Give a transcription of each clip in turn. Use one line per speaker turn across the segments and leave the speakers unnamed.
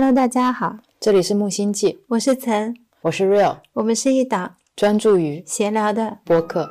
Hello，大家好，
这里是木星记，
我是岑，
我是 Real，
我们是一档
专注于
闲聊的
播客。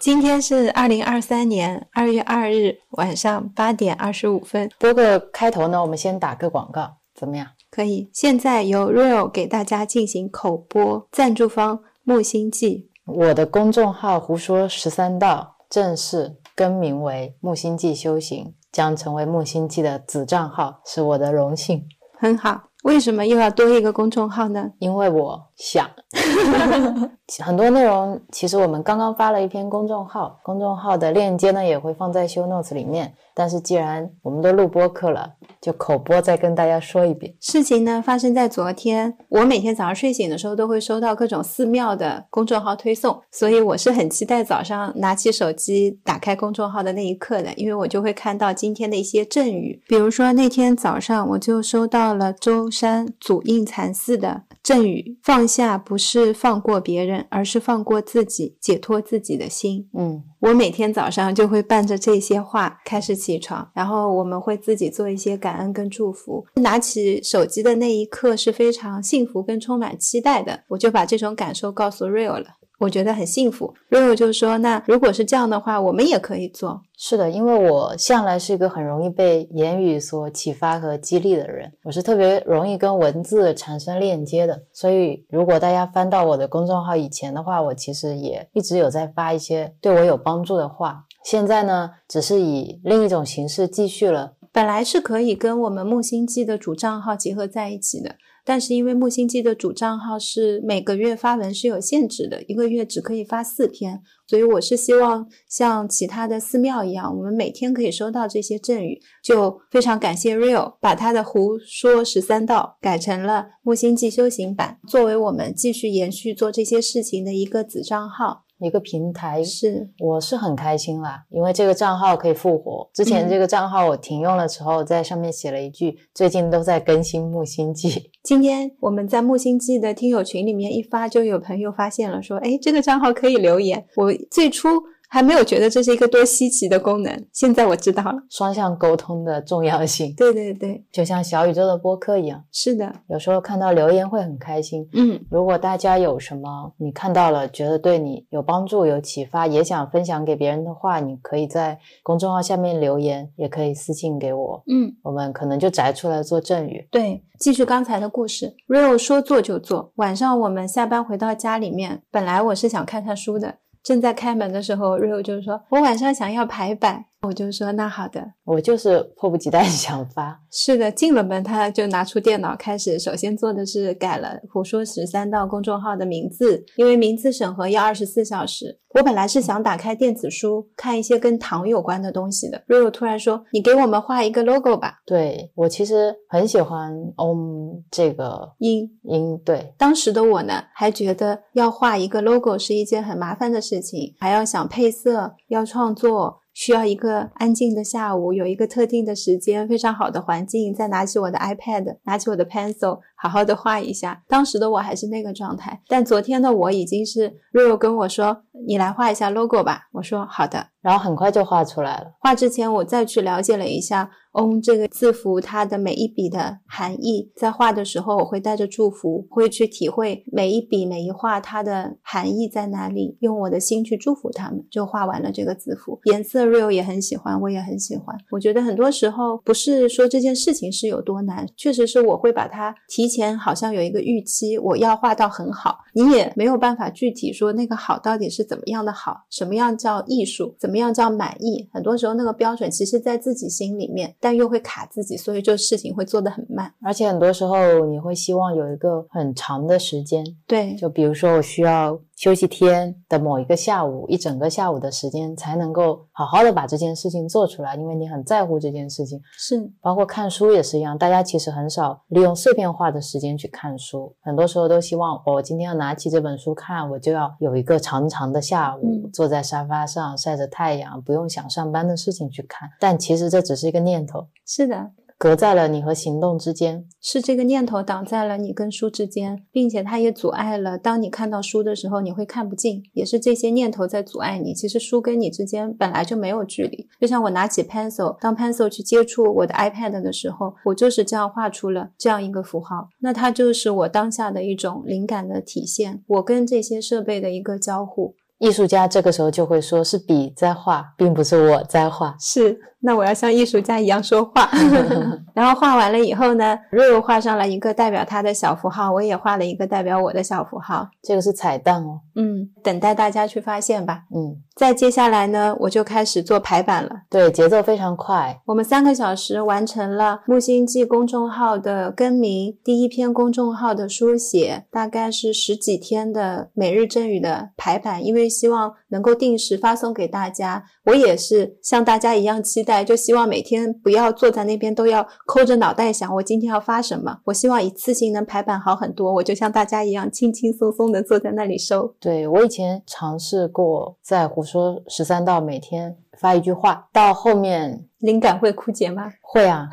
今天是二零二三年二月二日晚上八点二十五分。
播客开头呢，我们先打个广告，怎么样？
可以。现在由 Real 给大家进行口播，赞助方木星记。
我的公众号“胡说十三道”正式更名为木星记修行，将成为木星记的子账号，是我的荣幸。
很好。为什么又要多一个公众号呢？
因为我想，很多内容其实我们刚刚发了一篇公众号，公众号的链接呢也会放在 show notes 里面。但是既然我们都录播课了，就口播再跟大家说一遍。
事情呢发生在昨天，我每天早上睡醒的时候都会收到各种寺庙的公众号推送，所以我是很期待早上拿起手机打开公众号的那一刻的，因为我就会看到今天的一些阵语。比如说那天早上我就收到了舟山祖印禅寺的阵语：放下不是放过别人，而是放过自己，解脱自己的心。
嗯。
我每天早上就会伴着这些话开始起床，然后我们会自己做一些感恩跟祝福。拿起手机的那一刻是非常幸福跟充满期待的，我就把这种感受告诉 Real 了。我觉得很幸福。Rio 就说：“那如果是这样的话，我们也可以做。”
是的，因为我向来是一个很容易被言语所启发和激励的人，我是特别容易跟文字产生链接的。所以，如果大家翻到我的公众号以前的话，我其实也一直有在发一些对我有帮助的话。现在呢，只是以另一种形式继续了。
本来是可以跟我们木星记的主账号结合在一起的。但是因为木星记的主账号是每个月发文是有限制的，一个月只可以发四篇，所以我是希望像其他的寺庙一样，我们每天可以收到这些赠语。就非常感谢 Real 把他的胡说十三道改成了木星记修行版，作为我们继续延续做这些事情的一个子账号。
一个平台
是，
我是很开心啦，因为这个账号可以复活。之前这个账号我停用了之后，在上面写了一句：最近都在更新木星记。
今天我们在木星记的听友群里面一发，就有朋友发现了，说：哎，这个账号可以留言。我最初。还没有觉得这是一个多稀奇的功能，现在我知道了
双向沟通的重要性。
对对对，
就像小宇宙的播客一样。
是的，
有时候看到留言会很开心。
嗯，
如果大家有什么你看到了，觉得对你有帮助、有启发，也想分享给别人的话，你可以在公众号下面留言，也可以私信给我。
嗯，
我们可能就摘出来做赠语。
对，继续刚才的故事，Real 说做就做。晚上我们下班回到家里面，本来我是想看看书的。正在开门的时候，Rio 就说：“我晚上想要排版。”我就说：“那好的。”
我就是迫不及待 想发。
是的，进了门他就拿出电脑开始，首先做的是改了“胡说十三道”公众号的名字，因为名字审核要二十四小时。我本来是想打开电子书看一些跟糖有关的东西的，Rio 突然说：“你给我们画一个 logo 吧。”
对我其实很喜欢 Om 这个
音
音。对，
当时的我呢，还觉得要画一个 logo 是一件很麻烦的事情，还要想配色，要创作。需要一个安静的下午，有一个特定的时间，非常好的环境，再拿起我的 iPad，拿起我的 pencil，好好的画一下。当时的我还是那个状态，但昨天的我已经是 Rio 跟我说：“你来画一下 logo 吧。”我说：“好的。”
然后很快就画出来了。
画之前我再去了解了一下。Om 这个字符，它的每一笔的含义，在画的时候，我会带着祝福，会去体会每一笔每一画它的含义在哪里，用我的心去祝福他们，就画完了这个字符。颜色 Real 也很喜欢，我也很喜欢。我觉得很多时候不是说这件事情是有多难，确实是我会把它提前好像有一个预期，我要画到很好，你也没有办法具体说那个好到底是怎么样的好，什么样叫艺术，怎么样叫满意。很多时候那个标准其实在自己心里面。但又会卡自己，所以这事情会做得很慢，
而且很多时候你会希望有一个很长的时间。
对，
就比如说我需要休息天的某一个下午，一整个下午的时间才能够好好的把这件事情做出来，因为你很在乎这件事情。
是，
包括看书也是一样，大家其实很少利用碎片化的时间去看书，很多时候都希望我今天要拿起这本书看，我就要有一个长长的下午，坐在沙发上晒着太阳，不用想上班的事情去看。但其实这只是一个念头。
是的，
隔在了你和行动之间。
是这个念头挡在了你跟书之间，并且它也阻碍了当你看到书的时候，你会看不进，也是这些念头在阻碍你。其实书跟你之间本来就没有距离。就像我拿起 pencil，当 pencil 去接触我的 iPad 的时候，我就是这样画出了这样一个符号。那它就是我当下的一种灵感的体现，我跟这些设备的一个交互。
艺术家这个时候就会说：“是笔在画，并不是我在画。”
是，那我要像艺术家一样说话。然后画完了以后呢，瑞瑞画上了一个代表他的小符号，我也画了一个代表我的小符号。
这个是彩蛋哦。
嗯，等待大家去发现吧。
嗯，
再接下来呢，我就开始做排版了。
对，节奏非常快。
我们三个小时完成了木星记公众号的更名，第一篇公众号的书写，大概是十几天的每日阵语的排版，因为。希望能够定时发送给大家，我也是像大家一样期待，就希望每天不要坐在那边都要抠着脑袋想我今天要发什么。我希望一次性能排版好很多，我就像大家一样轻轻松松的坐在那里收。
对我以前尝试过在胡说十三道每天发一句话，到后面
灵感会枯竭吗？
会啊，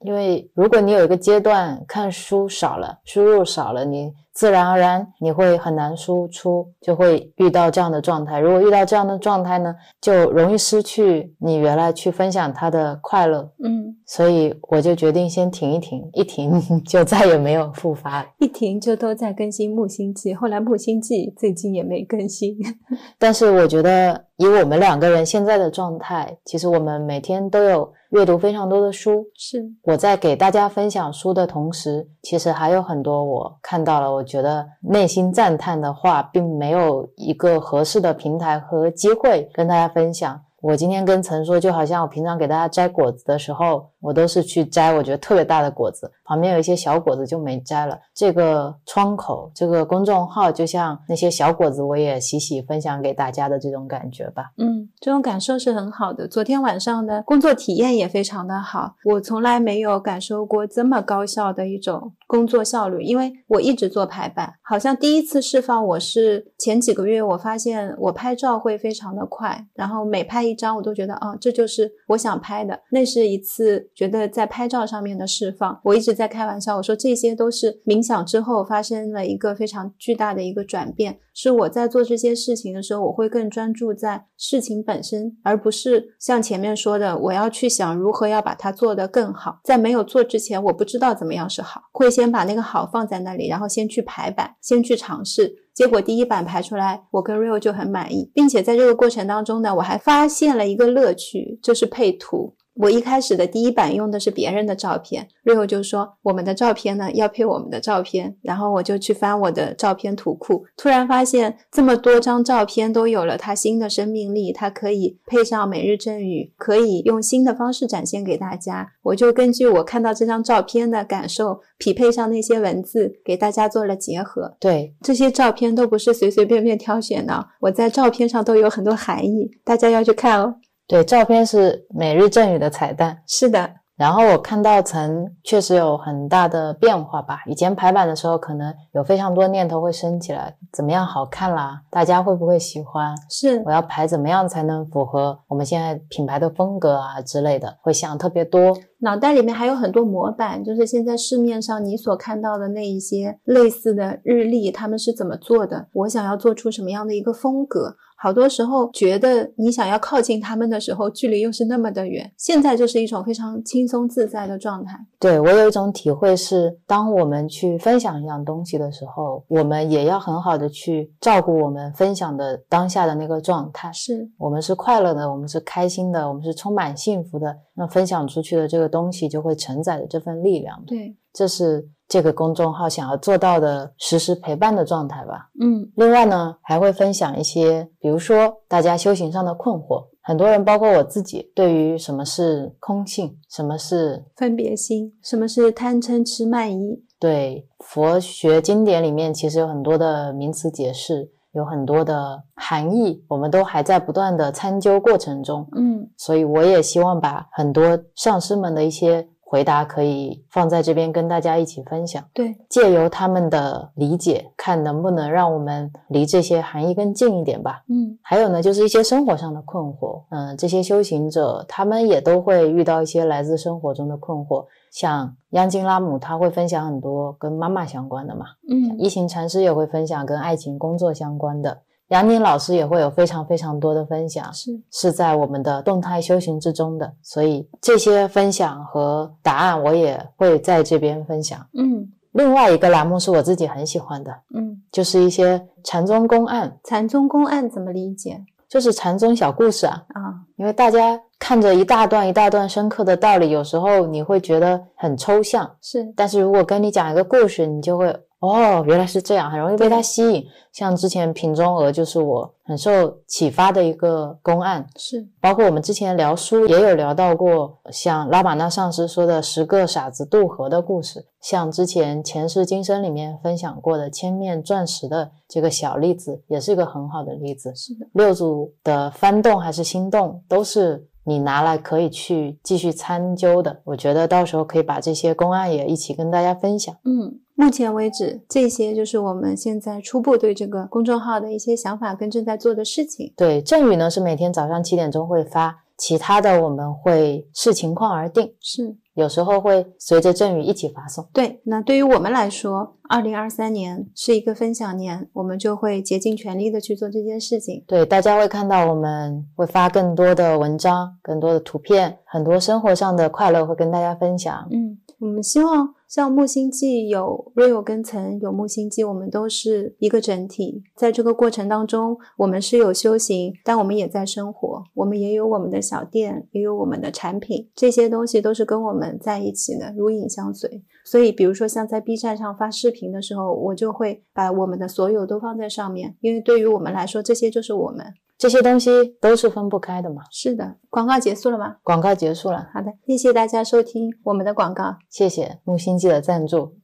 因为如果你有一个阶段看书少了，输入少了，你。自然而然，你会很难输出，就会遇到这样的状态。如果遇到这样的状态呢，就容易失去你原来去分享它的快乐。
嗯，
所以我就决定先停一停，一停 就再也没有复发，
一停就都在更新木星记。后来木星记最近也没更新，
但是我觉得以我们两个人现在的状态，其实我们每天都有。阅读非常多的书，
是
我在给大家分享书的同时，其实还有很多我看到了，我觉得内心赞叹的话，并没有一个合适的平台和机会跟大家分享。我今天跟陈说，就好像我平常给大家摘果子的时候，我都是去摘我觉得特别大的果子，旁边有一些小果子就没摘了。这个窗口，这个公众号，就像那些小果子，我也洗洗分享给大家的这种感觉吧。
嗯，这种感受是很好的。昨天晚上的工作体验也非常的好，我从来没有感受过这么高效的一种工作效率，因为我一直做排版，好像第一次释放我是前几个月，我发现我拍照会非常的快，然后每拍一。张我都觉得啊，这就是我想拍的。那是一次觉得在拍照上面的释放。我一直在在开玩笑，我说这些都是冥想之后发生了一个非常巨大的一个转变。是我在做这些事情的时候，我会更专注在事情本身，而不是像前面说的，我要去想如何要把它做得更好。在没有做之前，我不知道怎么样是好，会先把那个好放在那里，然后先去排版，先去尝试。结果第一版排出来，我跟 Rio 就很满意，并且在这个过程当中呢，我还发现了一个乐趣，就是配图。我一开始的第一版用的是别人的照片，Rio 就说我们的照片呢要配我们的照片，然后我就去翻我的照片图库，突然发现这么多张照片都有了它新的生命力，它可以配上每日赠语，可以用新的方式展现给大家。我就根据我看到这张照片的感受，匹配上那些文字，给大家做了结合。
对，
这些照片都不是随随便便挑选的，我在照片上都有很多含义，大家要去看哦。
对，照片是每日赠语的彩蛋。
是的。
然后我看到层确实有很大的变化吧。以前排版的时候，可能有非常多念头会升起来，怎么样好看啦？大家会不会喜欢？
是，
我要排怎么样才能符合我们现在品牌的风格啊之类的，会想特别多。
脑袋里面还有很多模板，就是现在市面上你所看到的那一些类似的日历，他们是怎么做的？我想要做出什么样的一个风格？好多时候觉得你想要靠近他们的时候，距离又是那么的远。现在就是一种非常轻松自在的状态。
对我有一种体会是，当我们去分享一样东西的时候，我们也要很好的去照顾我们分享的当下的那个状态。
是
我们是快乐的，我们是开心的，我们是充满幸福的。那分享出去的这个东西就会承载着这份力量。
对，
这是。这个公众号想要做到的实时陪伴的状态吧。
嗯，
另外呢，还会分享一些，比如说大家修行上的困惑。很多人，包括我自己，对于什么是空性，什么是
分别心，什么是贪嗔痴慢疑，
对佛学经典里面其实有很多的名词解释，有很多的含义，我们都还在不断的参究过程中。
嗯，
所以我也希望把很多上师们的一些。回答可以放在这边跟大家一起分享。
对，
借由他们的理解，看能不能让我们离这些含义更近一点吧。
嗯
还有呢，就是一些生活上的困惑。嗯，这些修行者他们也都会遇到一些来自生活中的困惑。像央金拉姆，他会分享很多跟妈妈相关的嘛。
嗯
一行禅师也会分享跟爱情、工作相关的。杨宁老师也会有非常非常多的分享，
是
是在我们的动态修行之中的。所以这些分享和答案，我也会在这边分享。
嗯
另外一个栏目是我自己很喜欢的，
嗯，
就是一些禅宗公案，
禅宗公案怎么理解
就是禅宗小故事啊。
啊？
因为大家看着一大段一大段深刻的道理，有时候你会觉得很抽象，
是
但是如果跟你讲一个故事，你就会哦，原来是这样，很容易被它吸引。像之前瓶中鹅就是我很受启发的一个公案，
是，
包括我们之前聊书也有聊到过，像拉玛那上师说的十个傻子渡河的故事，像之前前世今生里面分享过的千面钻石的这个小例子，也是一个很好的例子。
是的，
六祖的翻动还是心动，都是你拿来可以去继续参究的。我觉得到时候可以把这些公案也一起跟大家分享。
嗯。目前为止，这些就是我们现在初步对这个公众号的一些想法跟正在做的事情。
对，正宇呢是每天早上七点钟会发，其他的我们会视情况而定，
是
有时候会随着正语一起发送。
对。那对于我们来说，二零二三年是一个分享年，我们就会竭尽全力的去做这件事情。
对，大家会看到我们会发更多的文章、更多的图片，很多生活上的快乐会跟大家分享。
嗯，我们希望像木星记有 real 跟层，有木星记，我们都是一个整体。在这个过程当中，我们是有修行，但我们也在生活，我们也有我们的小店，也有我们的产品，这些东西都是跟我们在一起的，如影相随。所以，比如说像在 B 站上发视频的时候，我就会把我们的所有都放在上面，因为对于我们来说，这些就是我们。
这些东西都是分不开的嘛。
是的，广告结束了吗？
广告结束了，
好的，谢谢大家收听我们的广告。
谢谢木星记的赞助，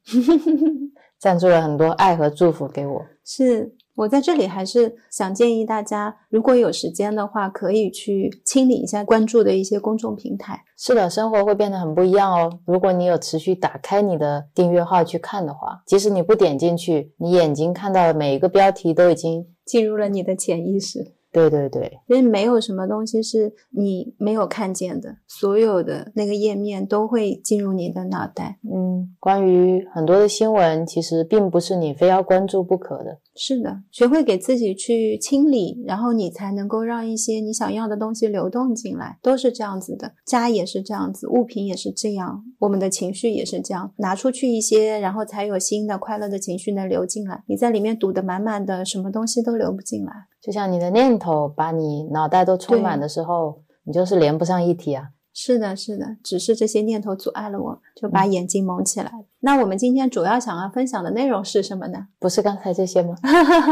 赞助了很多爱和祝福给我。
是我在这里还是想建议大家，如果有时间的话，可以去清理一下关注的一些公众平台。
是的，生活会变得很不一样哦。如果你有持续打开你的订阅号去看的话，即使你不点进去，你眼睛看到的每一个标题都已经……
进入了你的潜意识，
对对对，
因为没有什么东西是你没有看见的，所有的那个页面都会进入你的脑袋。
嗯，关于很多的新闻，其实并不是你非要关注不可的。
是的，学会给自己去清理，然后你才能够让一些你想要的东西流动进来，都是这样子的。家也是这样子，物品也是这样，我们的情绪也是这样，拿出去一些，然后才有新的快乐的情绪能流进来。你在里面堵得满满的，什么东西都流不进来。
就像你的念头把你脑袋都充满的时候，你就是连不上一体啊。
是的，是的，只是这些念头阻碍了我，就把眼睛蒙起来了。那我们今天主要想要分享的内容是什么呢？
不是刚才这些吗？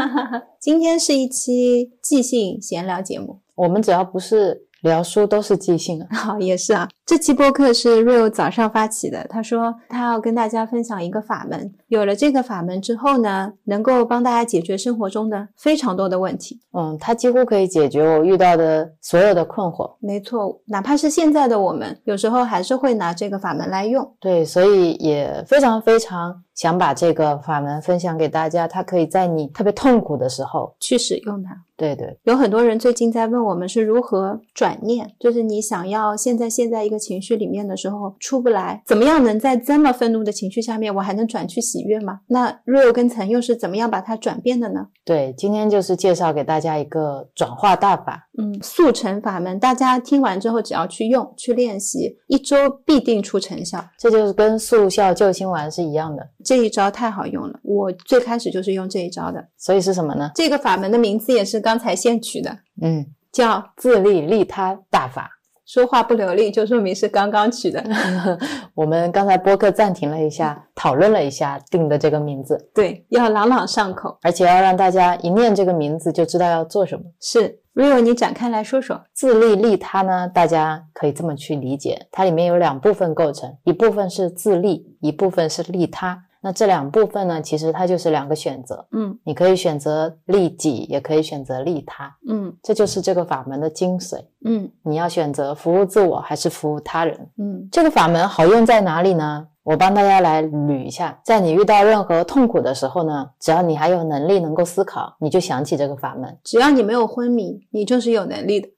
今天是一期即兴闲聊节目。
我们只要不是聊书，都是即兴啊。
好，也是啊。这期播客是 Real 早上发起的，他说他要跟大家分享一个法门。有了这个法门之后呢，能够帮大家解决生活中的非常多的问题。
嗯，它几乎可以解决我遇到的所有的困惑。
没错，哪怕是现在的我们，有时候还是会拿这个法门来用。
对，所以也非常非常想把这个法门分享给大家。它可以在你特别痛苦的时候，
去使用它。
对对，
有很多人最近在问我们是如何转念，就是你想要现在现在一个情绪里面的时候出不来，怎么样能在这么愤怒的情绪下面，我还能转去喜悦吗？那 real 跟层又是怎么样把它转变的呢？
对，今天就是介绍给大家一个转化大法。
嗯，速成法门，大家听完之后只要去用、去练习，一周必定出成效。
这就是跟速效救心丸是一样的。
这一招太好用了，我最开始就是用这一招的。
所以是什么呢？
这个法门的名字也是刚才现取的，
嗯，
叫
自利利他大法。
说话不流利，就说明是刚刚取的。
我们刚才播客暂停了一下，讨论了一下定的这个名字，
对，要朗朗上口，
而且要让大家一念这个名字就知道要做什么。
是 Rio，你展开来说说。
自利利他呢，大家可以这么去理解，它里面有两部分构成，一部分是自利，一部分是利他。那这两部分呢，其实它就是两个选择，
嗯
你可以选择利己，也可以选择利他，
嗯
这就是这个法门的精髓。
嗯
你要选择服务自我还是服务他人？
嗯
这个法门好用在哪里呢？我帮大家来捋一下，在你遇到任何痛苦的时候呢，只要你还有能力能够思考，你就想起这个法门。
只要你没有昏迷，你就是有能力的。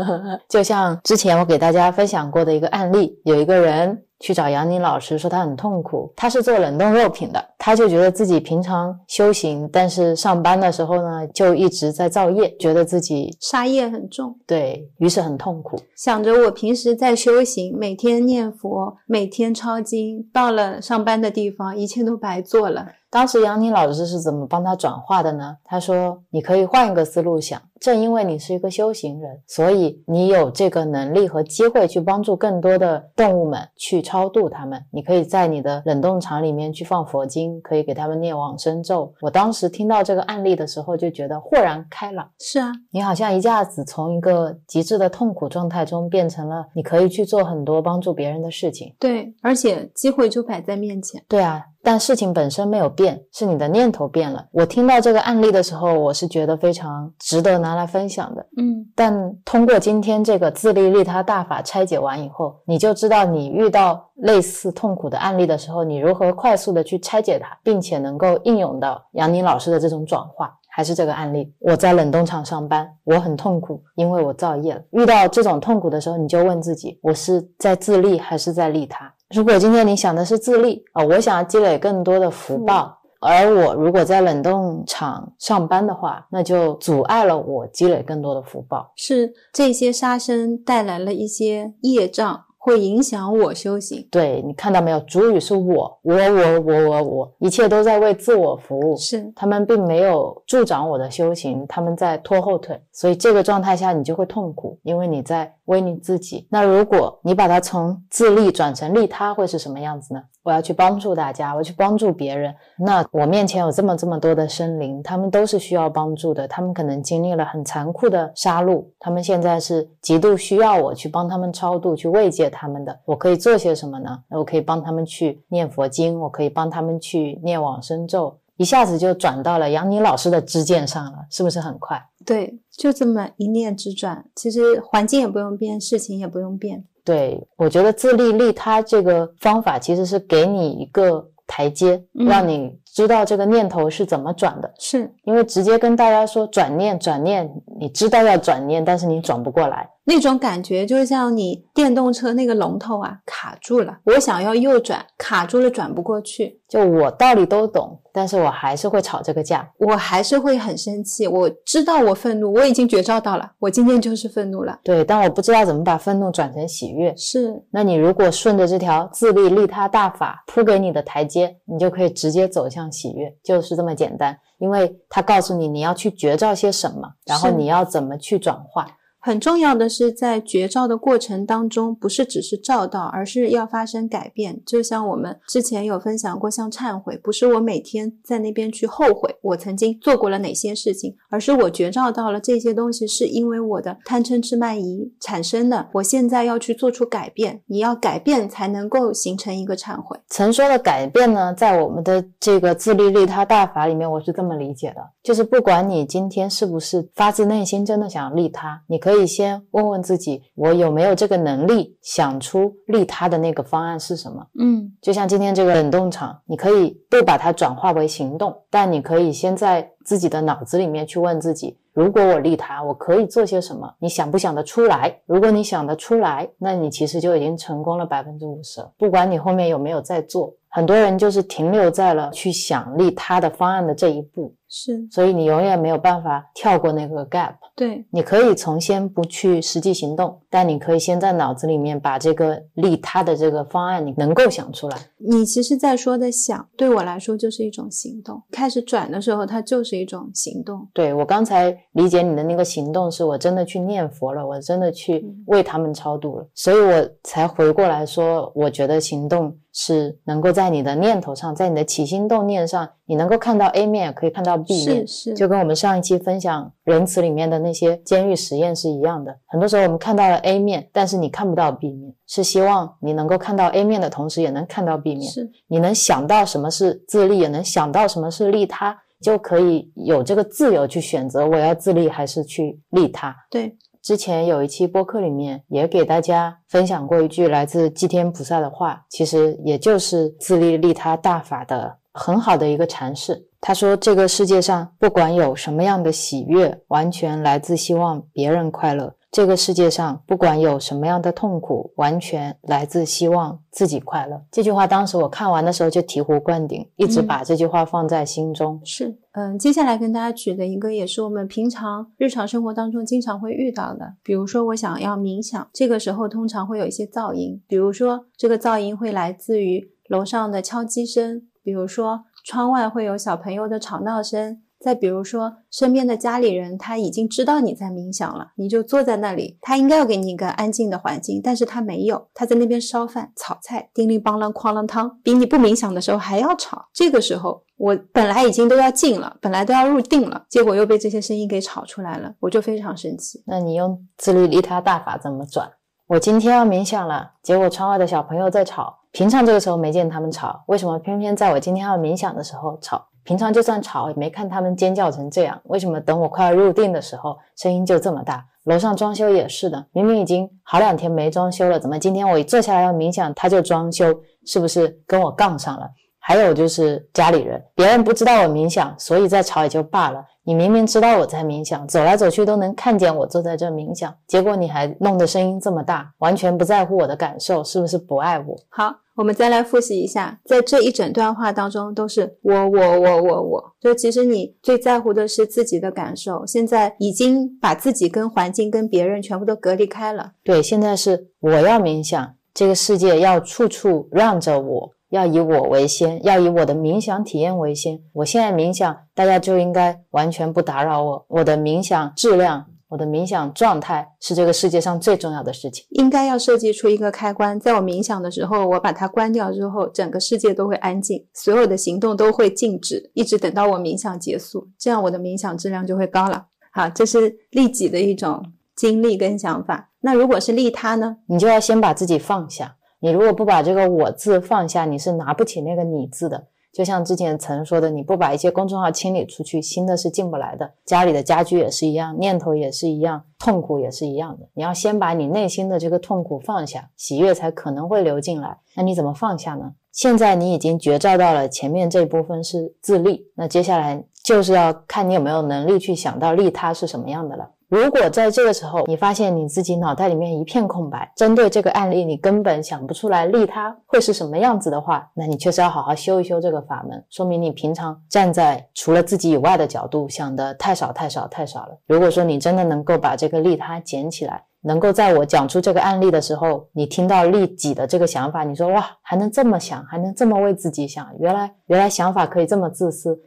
就像之前我给大家分享过的一个案例，有一个人去找杨宁老师说他很痛苦，他是做冷冻肉品的，他就觉得自己平常修行，但是上班的时候呢，就一直在造业，觉得自己
杀业很重，
对于是很痛苦。
想着我平时在修行，每天念佛，每天抄经，到了上班的地方，一切都白做了。
当时杨宁老师是怎么帮他转化的呢？他说：“你可以换一个思路想，正因为你是一个修行人，所以你有这个能力和机会去帮助更多的动物们去超度他们。你可以在你的冷冻厂里面去放佛经，可以给他们念往生咒。我当时听到这个案例的时候，就觉得豁然开朗。
是啊，
你好像一下子从一个极致的痛苦状态中，变成了你可以去做很多帮助别人的事情。
对，而且机会就摆在面前。
对啊，但事情本身没有变，是你的念头变了。我听到这个案例的时候，我是觉得非常值得拿来分享的。
嗯
但通过今天这个自利利他大法拆解完以后，你就知道你遇到类似痛苦的案例的时候，你如何快速的去拆解它，并且能够应用到杨宁老师的这种转化。还是这个案例，我在冷冻厂上班，我很痛苦，因为我造业了。遇到这种痛苦的时候，你就问自己：我是在自利还是在利他？如果今天你想的是自利啊、我想要积累更多的福报，而我如果在冷冻厂上班的话，那就阻碍了我积累更多的福报。
是这些杀生带来了一些业障，会影响我修行。
对你看到没有？主语是我，我，我，我，我，我，一切都在为自我服务。
是
他们并没有助长我的修行，他们在拖后腿，所以这个状态下你就会痛苦，因为你在为你自己。那如果你把它从自利转成利他，会是什么样子呢？我要去帮助大家，我要去帮助别人。那我面前有这么这么多的生灵，他们都是需要帮助的，他们可能经历了很残酷的杀戮，他们现在是极度需要我去帮他们超度，去慰藉他们的。我可以做些什么呢？我可以帮他们去念佛经，我可以帮他们去念往生咒。一下子就转到了杨宁老师的支箭上了，是不是很快？
对，就这么一念之转，其实环境也不用变，事情也不用变。
对，我觉得自立力它这个方法其实是给你一个台阶，
嗯。
让你知道这个念头是怎么转的。
是
因为直接跟大家说转念转念，你知道要转念，但是你转不过来。
那种感觉，就像你电动车那个龙头啊卡住了，我想要右转，卡住了，转不过去，
就我道理都懂，但是我还是会吵这个架。
我还是会很生气。我知道我愤怒，我已经觉照到了，我今天就是愤怒了。
对，但我不知道怎么把愤怒转成喜悦。
是
那你如果顺着这条自利利他大法铺给你的台阶，你就可以直接走向喜悦，就是这么简单。因为他告诉你你要去觉照些什么，然后你要怎么去转化。
很重要的是，在觉照的过程当中，不是只是照到，而是要发生改变。就像我们之前有分享过，像忏悔，不是我每天在那边去后悔我曾经做过了哪些事情，而是我觉照到了这些东西是因为我的贪嗔痴慢疑产生的。我现在要去做出改变，你要改变才能够形成一个忏悔。
曾说的改变呢，在我们的这个自利利他大法里面，我是这么理解的，就是不管你今天是不是发自内心真的想利他，你可以先问问自己，我有没有这个能力想出利他的那个方案是什么？
嗯，
就像今天这个冷冻厂，你可以不把它转化为行动，但你可以先在自己的脑子里面去问自己：如果我利他，我可以做些什么？你想不想得出来？如果你想得出来，那你其实就已经成功了百分之五十了。不管你后面有没有在做，很多人就是停留在了去想利他的方案的这一步，
是
所以你永远没有办法跳过那个 gap。
对，
你可以从先不去实际行动，但你可以先在脑子里面把这个利他的这个方案，你能够想出来。
你其实在说的想，对我来说就是一种行动。开始转的时候，它就是一种行动。
对我刚才理解你的那个行动，是我真的去念佛了，我真的去为他们超度了，所以我才回过来说，我觉得行动是能够在你的念头上，在你的起心动念上，你能够看到 A 面，也可以看到 B 面，
是是，
就跟我们上一期分享仁慈里面的那些监狱实验是一样的。很多时候我们看到了 A 面，但是你看不到 B 面，是希望你能够看到 A 面的同时，也能看到 B 面。
是
你能想到什么是自利，也能想到什么是利他，就可以有这个自由去选择我要自立还是去利他。
对，
之前有一期播客里面也给大家分享过一句来自祭天菩萨的话，其实也就是自利利他大法的很好的一个阐释。他说：“这个世界上不管有什么样的喜悦，完全来自希望别人快乐；这个世界上不管有什么样的痛苦，完全来自希望自己快乐。”这句话当时我看完的时候就醍醐灌顶，一直
嗯
把这句话放在心中。
是，嗯，接下来跟大家举的一个也是我们平常日常生活当中经常会遇到的，比如说我想要冥想，这个时候通常会有一些噪音，比如说这个噪音会来自于楼上的敲击声，比如说窗外会有小朋友的吵闹声。再比如说，身边的家里人他已经知道你在冥想了，你就坐在那里，他应该要给你一个安静的环境，但是他没有，他在那边烧饭、炒菜，叮铃梆啷哐啷汤，比你不冥想的时候还要吵。这个时候，我本来已经都要静了，本来都要入定了，结果又被这些声音给吵出来了，我就非常生气。
那你用自律利他大法怎么转？我今天要冥想了，结果窗外的小朋友在吵。平常这个时候没见他们吵，为什么偏偏在我今天要冥想的时候吵？平常就算吵，也没看他们尖叫成这样。为什么等我快要入定的时候，声音就这么大？楼上装修也是的，明明已经好两天没装修了，怎么今天我一坐下来要冥想，他就装修？是不是跟我杠上了？还有就是家里人，别人不知道我冥想，所以在吵也就罢了。你明明知道我在冥想，走来走去都能看见我坐在这冥想，结果你还弄得声音这么大，完全不在乎我的感受，是不是不爱我？
好，我们再来复习一下，在这一整段话当中都是我我我我我，就其实你最在乎的是自己的感受，现在已经把自己跟环境跟别人全部都隔离开了。
对，现在是我要冥想，这个世界要处处让着我，要以我为先，要以我的冥想体验为先。我现在冥想，大家就应该完全不打扰我。我的冥想质量，我的冥想状态是这个世界上最重要的事情。
应该要设计出一个开关，在我冥想的时候，我把它关掉之后，整个世界都会安静，所有的行动都会静止，一直等到我冥想结束，这样我的冥想质量就会高了。好，这是利己的一种经历跟想法。那如果是利他呢？
你就要先把自己放下。你如果不把这个“我”字放下，你是拿不起那个“你”字的。就像之前曾说的，你不把一些公众号清理出去，新的是进不来的。家里的家居也是一样，念头也是一样，痛苦也是一样的。你要先把你内心的这个痛苦放下，喜悦才可能会流进来。那你怎么放下呢？现在你已经觉照到了前面这部分是自利，那接下来就是要看你有没有能力去想到利他是什么样的了。如果在这个时候你发现你自己脑袋里面一片空白，针对这个案例你根本想不出来利他会是什么样子的话，那你确实要好好修一修这个法门，说明你平常站在除了自己以外的角度想的太少太少太少了。如果说你真的能够把这个利他捡起来，能够在我讲出这个案例的时候，你听到利己的这个想法，你说哇，还能这么想，还能这么为自己想，原来原来想法可以这么自私。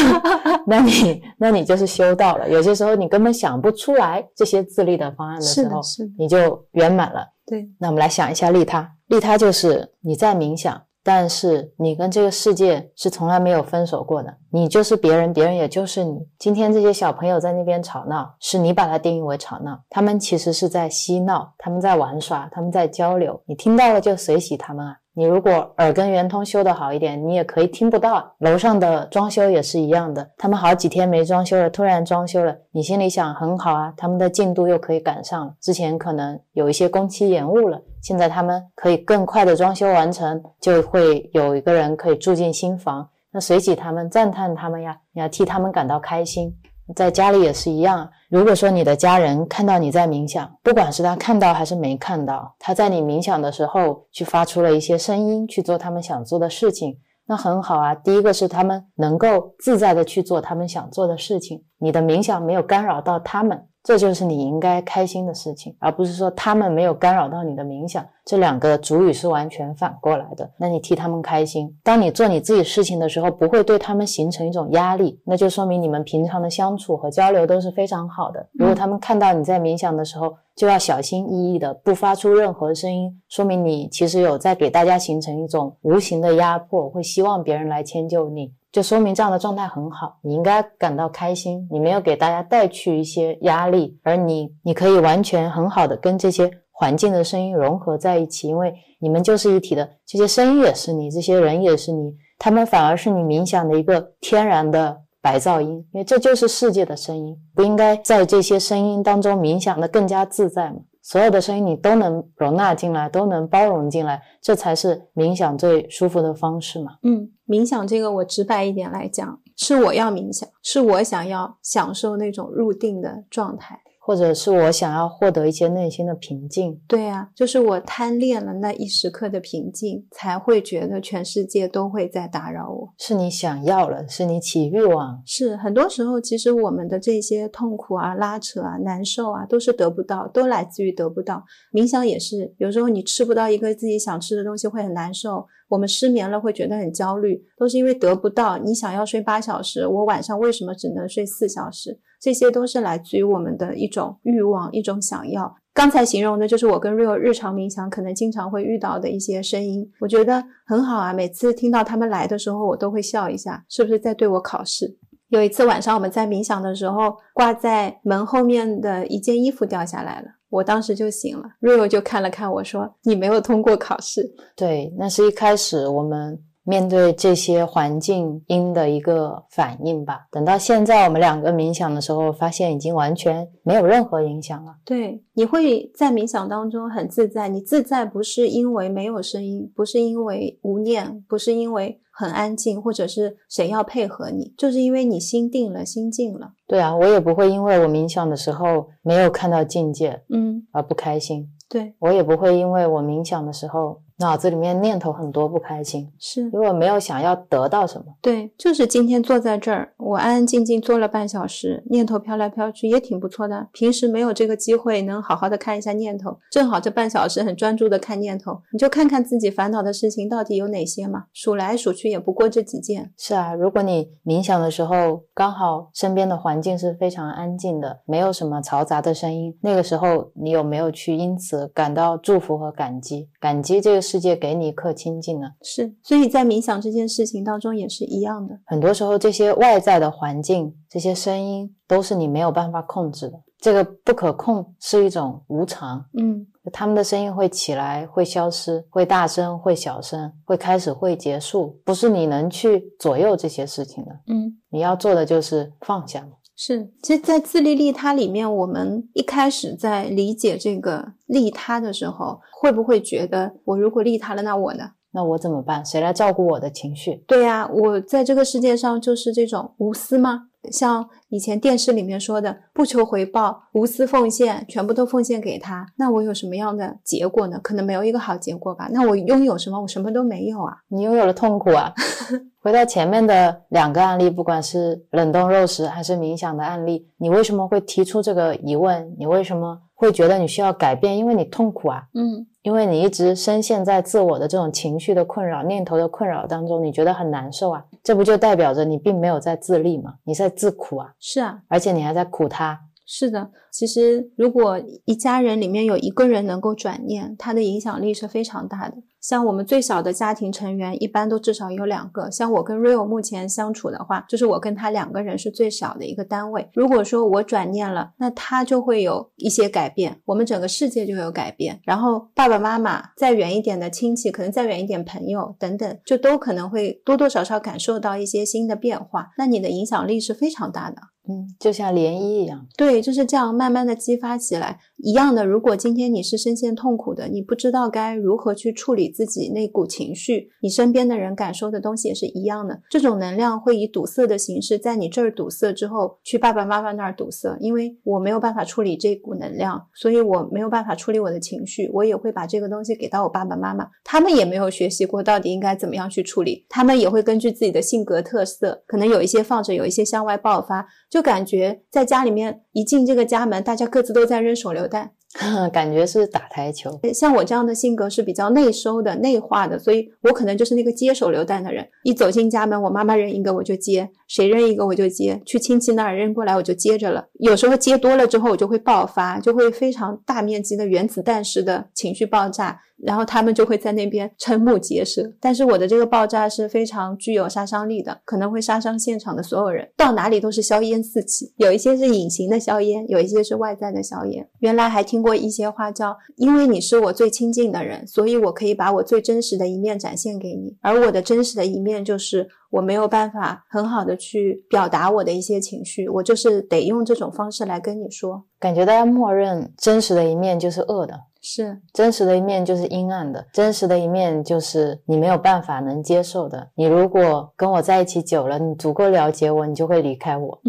那你那你就是修道了。有些时候你根本想不出来这些自利的方案的时候，你就圆满了。
对，
那我们来想一下利他，利他就是你在冥想，但是你跟这个世界是从来没有分手过的，你就是别人，别人也就是你。今天这些小朋友在那边吵闹，是你把它定义为吵闹，他们其实是在嬉闹，他们在玩耍，他们在交流，你听到了就随喜他们啊。你如果耳根圆通修得好一点，你也可以听不到。楼上的装修也是一样的，他们好几天没装修了，突然装修了，你心里想很好啊，他们的进度又可以赶上了。之前可能有一些工期延误了，现在他们可以更快的装修完成，就会有一个人可以住进新房。那随喜他们，赞叹他们呀，你要替他们感到开心。在家里也是一样，如果说你的家人看到你在冥想，不管是他看到还是没看到，他在你冥想的时候去发出了一些声音，去做他们想做的事情，那很好啊。第一个是他们能够自在的去做他们想做的事情，你的冥想没有干扰到他们，这就是你应该开心的事情，而不是说他们没有干扰到你的冥想，这两个主语是完全反过来的。那你替他们开心，当你做你自己事情的时候，不会对他们形成一种压力，那就说明你们平常的相处和交流都是非常好的。如果他们看到你在冥想的时候，就要小心翼翼的不发出任何声音，说明你其实有在给大家形成一种无形的压迫，会希望别人来迁就你。就说明这样的状态很好，你应该感到开心。你没有给大家带去一些压力，而你你可以完全很好的跟这些环境的声音融合在一起，因为你们就是一体的。这些声音也是你，这些人也是你，他们反而是你冥想的一个天然的白噪音，因为这就是世界的声音。不应该在这些声音当中冥想的更加自在吗？所有的声音你都能容纳进来，都能包容进来，这才是冥想最舒服的方式嘛。
嗯，冥想这个我直白一点来讲，是我要冥想，是我想要享受那种入定的状态。
或者是我想要获得一些内心的平静，
对呀，就是我贪恋了那一时刻的平静，才会觉得全世界都会在打扰我。
是你想要了，是你起欲望。
是很多时候，其实我们的这些痛苦啊、拉扯啊、难受啊，都是得不到，都来自于得不到。冥想也是，有时候你吃不到一个自己想吃的东西，会很难受。我们失眠了，会觉得很焦虑，都是因为得不到。你想要睡八小时，我晚上为什么只能睡四小时？这些都是来自于我们的一种欲望，一种想要。刚才形容的就是我跟 Rio 日常冥想可能经常会遇到的一些声音，我觉得很好啊。每次听到他们来的时候，我都会笑一下，是不是在对我考试？有一次晚上我们在冥想的时候，挂在门后面的一件衣服掉下来了，我当时就醒了。Rio 就看了看我说：“你没有通过考试。”
对，那是一开始我们。面对这些环境音的一个反应吧。等到现在我们两个冥想的时候，发现已经完全没有任何影响了。
对，你会在冥想当中很自在。你自在不是因为没有声音，不是因为无念，不是因为很安静，或者是谁要配合你，就是因为你心定了，心静了。
对啊，我也不会因为我冥想的时候没有看到境界，
嗯，
而不开心。
对
我也不会因为我冥想的时候。脑子里面念头很多，不开心，
是
因为我没有想要得到什么。
对，就是今天坐在这儿，我安安静静坐了半小时，念头飘来飘去，也挺不错的。平时没有这个机会，能好好的看一下念头，正好这半小时很专注的看念头，你就看看自己烦恼的事情到底有哪些嘛，数来数去也不过这几件。
是啊，如果你冥想的时候刚好身边的环境是非常安静的，没有什么嘈杂的声音，那个时候你有没有去因此感到祝福和感激？感激这个世界给你一刻清净呢？
是，所以在冥想这件事情当中也是一样的。
很多时候，这些外在的环境、这些声音都是你没有办法控制的。这个不可控是一种无常。
嗯，
他们的声音会起来，会消失，会大声，会小声，会开始，会结束，不是你能去左右这些事情的。
嗯，
你要做的就是放下。
是，其实，在自利利他里面，我们一开始在理解这个利他的时候，会不会觉得我如果利他了，那我呢？
那我怎么办？谁来照顾我的情绪？
对呀，我在这个世界上就是这种无私吗？像以前电视里面说的，不求回报，无私奉献，全部都奉献给他，那我有什么样的结果呢？可能没有一个好结果吧。那我拥有什么？我什么都没有啊！
你拥有了痛苦啊！回到前面的两个案例，不管是冷冻肉食还是冥想的案例，你为什么会提出这个疑问？你为什么会觉得你需要改变？因为你痛苦啊！
嗯。
因为你一直深陷在自我的这种情绪的困扰、念头的困扰当中，你觉得很难受啊，这不就代表着你并没有在自立吗？你在自苦啊，
是啊，
而且你还在苦他。
是的，其实如果一家人里面有一个人能够转念，他的影响力是非常大的。像我们最小的家庭成员，一般都至少有两个。像我跟 Rio 目前相处的话，就是我跟他两个人是最小的一个单位。如果说我转念了，那他就会有一些改变，我们整个世界就有改变。然后爸爸妈妈再远一点的亲戚，可能再远一点朋友等等，就都可能会多多少少感受到一些新的变化。那你的影响力是非常大的。
嗯，就像涟漪一样，
对，就是这样慢慢慢的激发起来。一样的，如果今天你是深陷痛苦的，你不知道该如何去处理自己那股情绪，你身边的人感受的东西也是一样的。这种能量会以堵塞的形式，在你这儿堵塞之后，去爸爸妈妈那儿堵塞。因为我没有办法处理这股能量，所以我没有办法处理我的情绪，我也会把这个东西给到我爸爸妈妈。他们也没有学习过到底应该怎么样去处理，他们也会根据自己的性格特色，可能有一些放着，有一些向外爆发。就感觉在家里面一进这个家门，大家各自都在扔手榴弹，
感觉是打台球。
像我这样的性格是比较内收的、内化的，所以我可能就是那个接手榴弹的人。一走进家门，我妈妈扔一个我就接，谁扔一个我就接，去亲戚那儿扔过来我就接着了。有时候接多了之后，我就会爆发，就会非常大面积的原子弹式的情绪爆炸。然后他们就会在那边瞠目结舌，但是我的这个爆炸是非常具有杀伤力的，可能会杀伤现场的所有人，到哪里都是硝烟四起，有一些是隐形的硝烟，有一些是外在的硝烟。原来还听过一些话叫，因为你是我最亲近的人，所以我可以把我最真实的一面展现给你，而我的真实的一面就是我没有办法很好的去表达我的一些情绪，我就是得用这种方式来跟你说。
感觉大家默认真实的一面就是恶的。
是
真实的一面就是阴暗的，真实的一面就是你没有办法能接受的。你如果跟我在一起久了，你足够了解我，你就会离开我。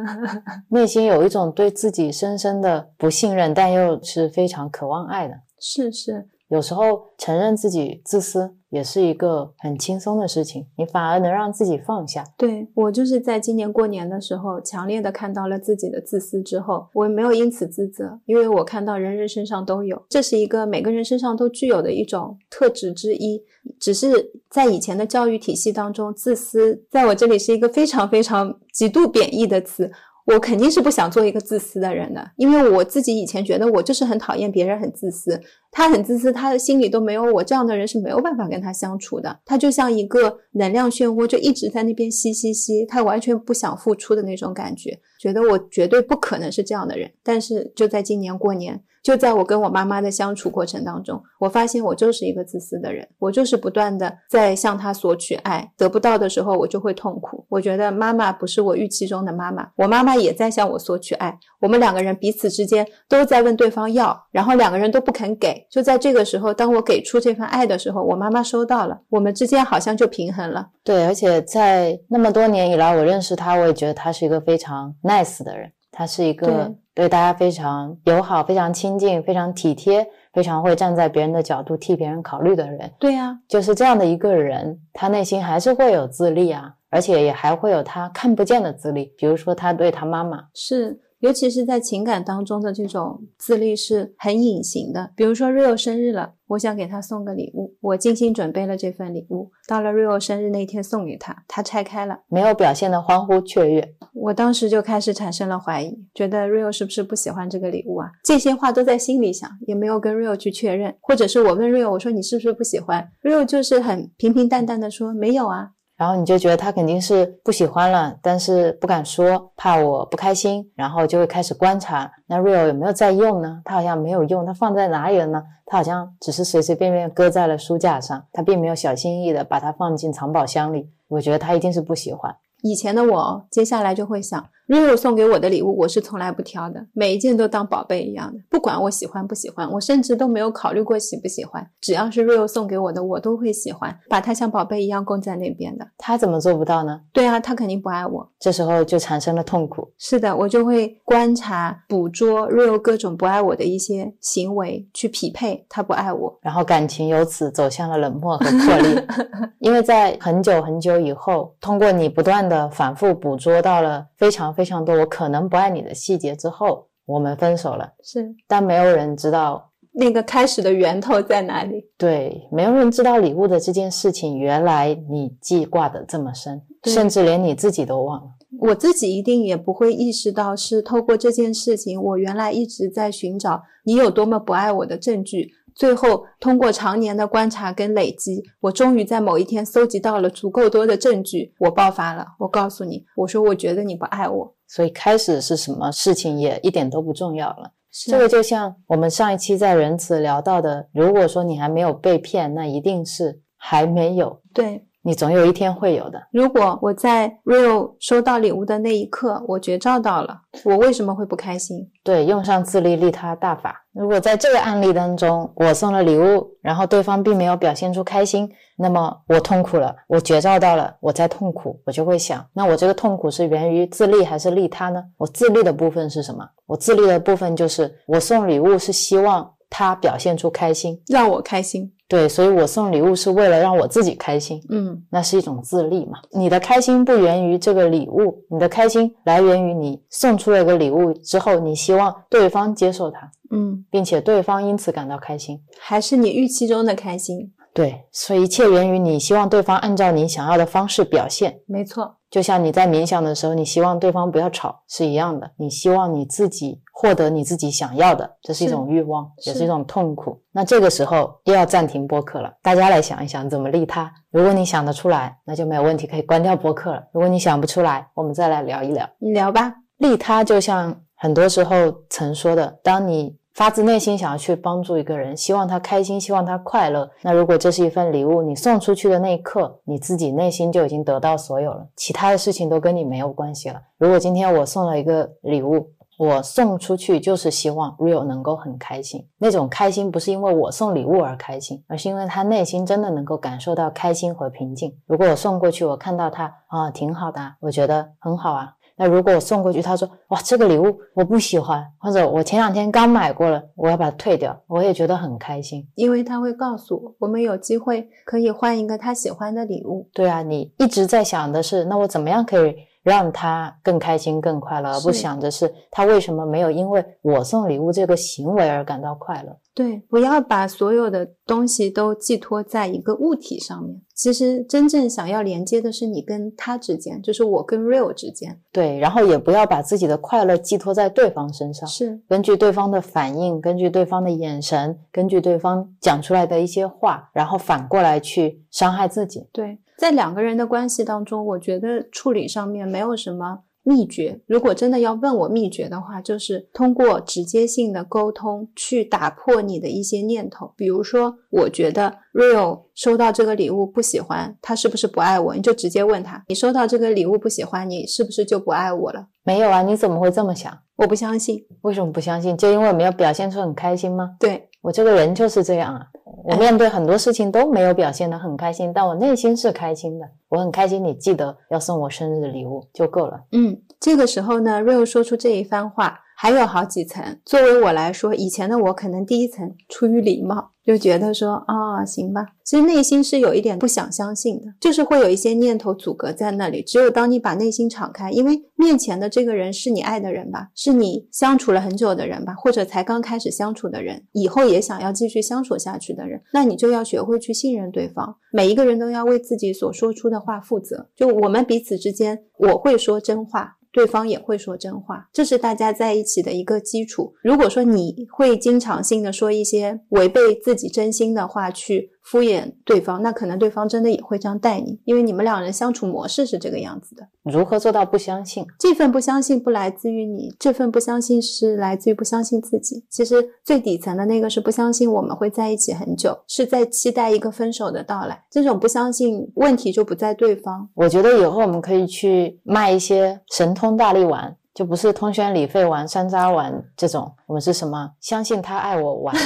内心有一种对自己深深的不信任，但又是非常渴望爱的。
是是。
有时候承认自己自私也是一个很轻松的事情，你反而能让自己放下。
对我就是在今年过年的时候，强烈的看到了自己的自私之后，我没有因此自责，因为我看到人人身上都有，这是一个每个人身上都具有的一种特质之一。只是在以前的教育体系当中，自私在我这里是一个非常非常极度贬义的词。我肯定是不想做一个自私的人的，因为我自己以前觉得我就是很讨厌别人很自私。他很自私，他的心里都没有我这样的人是没有办法跟他相处的。他就像一个能量漩涡，就一直在那边吸吸吸，他完全不想付出的那种感觉，觉得我绝对不可能是这样的人。但是就在今年过年。就在我跟我妈妈的相处过程当中，我发现我就是一个自私的人，我就是不断的在向她索取爱，得不到的时候我就会痛苦。我觉得妈妈不是我预期中的妈妈，我妈妈也在向我索取爱，我们两个人彼此之间都在问对方要，然后两个人都不肯给。就在这个时候，当我给出这份爱的时候，我妈妈收到了，我们之间好像就平衡了。
对，而且在那么多年以来，我认识她，我也觉得她是一个非常 nice 的人，她是一个。对大家非常友好、非常亲近、非常体贴、非常会站在别人的角度替别人考虑的人。
对呀，
就是这样的一个人，他内心还是会有自立啊，而且也还会有他看不见的自立，比如说他对他妈妈
是。尤其是在情感当中的这种自立是很隐形的。比如说 Rio 生日了，我想给他送个礼物，我精心准备了这份礼物，到了 Rio 生日那天送给他，他拆开了，
没有表现的欢呼雀跃，
我当时就开始产生了怀疑，觉得 Rio 是不是不喜欢这个礼物啊？这些话都在心里想，也没有跟 Rio 去确认，或者是我问 Rio，我说你是不是不喜欢？Rio 就是很平平淡淡的说没有啊。
然后你就觉得他肯定是不喜欢了，但是不敢说，怕我不开心，然后就会开始观察，那 real 有没有在用呢？他好像没有用，他放在哪里了呢？他好像只是随随便便搁在了书架上，他并没有小心翼翼的把它放进藏宝箱里。我觉得他一定是不喜欢。
以前的我，接下来就会想。Rio 送给我的礼物，我是从来不挑的，每一件都当宝贝一样的，不管我喜欢不喜欢，我甚至都没有考虑过喜不喜欢，只要是 Rio 送给我的，我都会喜欢，把它像宝贝一样供在那边的。
他怎么做不到呢？
对啊，他肯定不爱我，
这时候就产生了痛苦。
是的，我就会观察、捕捉 Rio 各种不爱我的一些行为，去匹配他不爱我，
然后感情由此走向了冷漠和破裂。因为在很久很久以后，通过你不断的反复捕捉到了非常。非常多我可能不爱你的细节之后，我们分手了。
是，
但没有人知道
那个开始的源头在哪里。
对，没有人知道礼物的这件事情，原来你记挂的这么深，甚至连你自己都忘了。
我自己一定也不会意识到，是透过这件事情，我原来一直在寻找你有多么不爱我的证据。最后，通过常年的观察跟累积，我终于在某一天搜集到了足够多的证据，我爆发了。我告诉你，我说我觉得你不爱我，
所以开始是什么事情也一点都不重要了。这个就像我们上一期在仁慈聊到的，如果说你还没有被骗，那一定是还没有。
对。
你总有一天会有的。
如果我在 Rio 收到礼物的那一刻，我觉照到了，我为什么会不开心？
对，用上自利利他大法。如果在这个案例当中，我送了礼物，然后对方并没有表现出开心，那么我痛苦了，我觉照到了，我在痛苦，我就会想，那我这个痛苦是源于自利还是利他呢？我自利的部分是什么？我自利的部分就是我送礼物是希望。他表现出开心，
让我开心。
对，所以我送礼物是为了让我自己开心，
嗯，
那是一种自立嘛。你的开心不源于这个礼物，你的开心来源于你送出了一个礼物之后，你希望对方接受它，
嗯，
并且对方因此感到开心。
还是你预期中的开心。
对，所以一切源于你希望对方按照你想要的方式表现。
没错，
就像你在冥想的时候，你希望对方不要吵是一样的。你希望你自己获得你自己想要的，这是一种欲望，也
是
是一种痛苦。那这个时候又要暂停播客了，大家来想一想怎么利他。如果你想得出来，那就没有问题，可以关掉播客了。如果你想不出来，我们再来聊一聊。
你聊吧。
利他就像很多时候曾说的，当你发自内心想要去帮助一个人，希望他开心，希望他快乐，那如果这是一份礼物，你送出去的那一刻，你自己内心就已经得到所有了，其他的事情都跟你没有关系了。如果今天我送了一个礼物，我送出去就是希望 Real 能够很开心，那种开心不是因为我送礼物而开心，而是因为他内心真的能够感受到开心和平静。如果我送过去，我看到他啊挺好的，我觉得很好啊。那如果我送过去，他说哇这个礼物我不喜欢，或者我前两天刚买过了，我要把它退掉，我也觉得很开心。
因为他会告诉我，我们有机会可以换一个他喜欢的礼物。
对啊，你一直在想的是，那我怎么样可以让他更开心、更快乐，而不想着是他为什么没有因为我送礼物这个行为而感到快乐。
对，不要把所有的东西都寄托在一个物体上面。其实真正想要连接的是你跟他之间，就是我跟 real 之间。
对，然后也不要把自己的快乐寄托在对方身上，
是
根据对方的反应，根据对方的眼神，根据对方讲出来的一些话，然后反过来去伤害自己。
对，在两个人的关系当中，我觉得处理上面没有什么秘诀。如果真的要问我秘诀的话，就是通过直接性的沟通去打破你的一些念头。比如说，我觉得 Real 收到这个礼物不喜欢，他是不是不爱我？你就直接问他，你收到这个礼物不喜欢，你是不是就不爱我了？
没有啊，你怎么会这么想？
我不相信。
为什么不相信？就因为我没有表现出很开心吗？
对，
我这个人就是这样啊，我面对很多事情都没有表现得很开心，但我内心是开心的。我很开心，你记得要送我生日的礼物就够了。
嗯，这个时候呢，Real 说出这一番话，还有好几层。作为我来说，以前的我可能第一层出于礼貌，就觉得说啊、行吧。其实内心是有一点不想相信的，就是会有一些念头阻隔在那里。只有当你把内心敞开，因为面前的这个人是你爱的人吧，是你相处了很久的人吧，或者才刚开始相处的人，以后也想要继续相处下去的人，那你就要学会去信任对方。每一个人都要为自己所说出的话负责。就我们彼此之间，我会说真话，对方也会说真话，这是大家在一起的一个基础。如果说你会经常性的说一些违背自己真心的话去敷衍对方，那可能对方真的也会这样待你，因为你们两人相处模式是这个样子的。
如何做到不相信？
这份不相信不来自于你，这份不相信是来自于不相信自己。其实最底层的那个是不相信我们会在一起很久，是在期待一个分手的到来。这种不相信，问题就不在对方，
我觉得以后我们可以去卖一些神通大力丸，就不是通宣理肺丸、山楂丸这种，我们是什么？相信他爱我丸，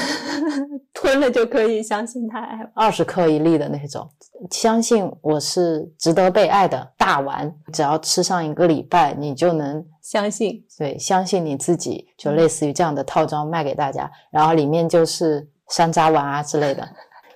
吞了就可以相信他爱我。
二十克一粒的那种，相信我是值得被爱的大丸，只要吃上一个礼拜，你就能
相信，
对相信你自己，就类似于这样的套装卖给大家，然后里面就是山楂丸啊之类的。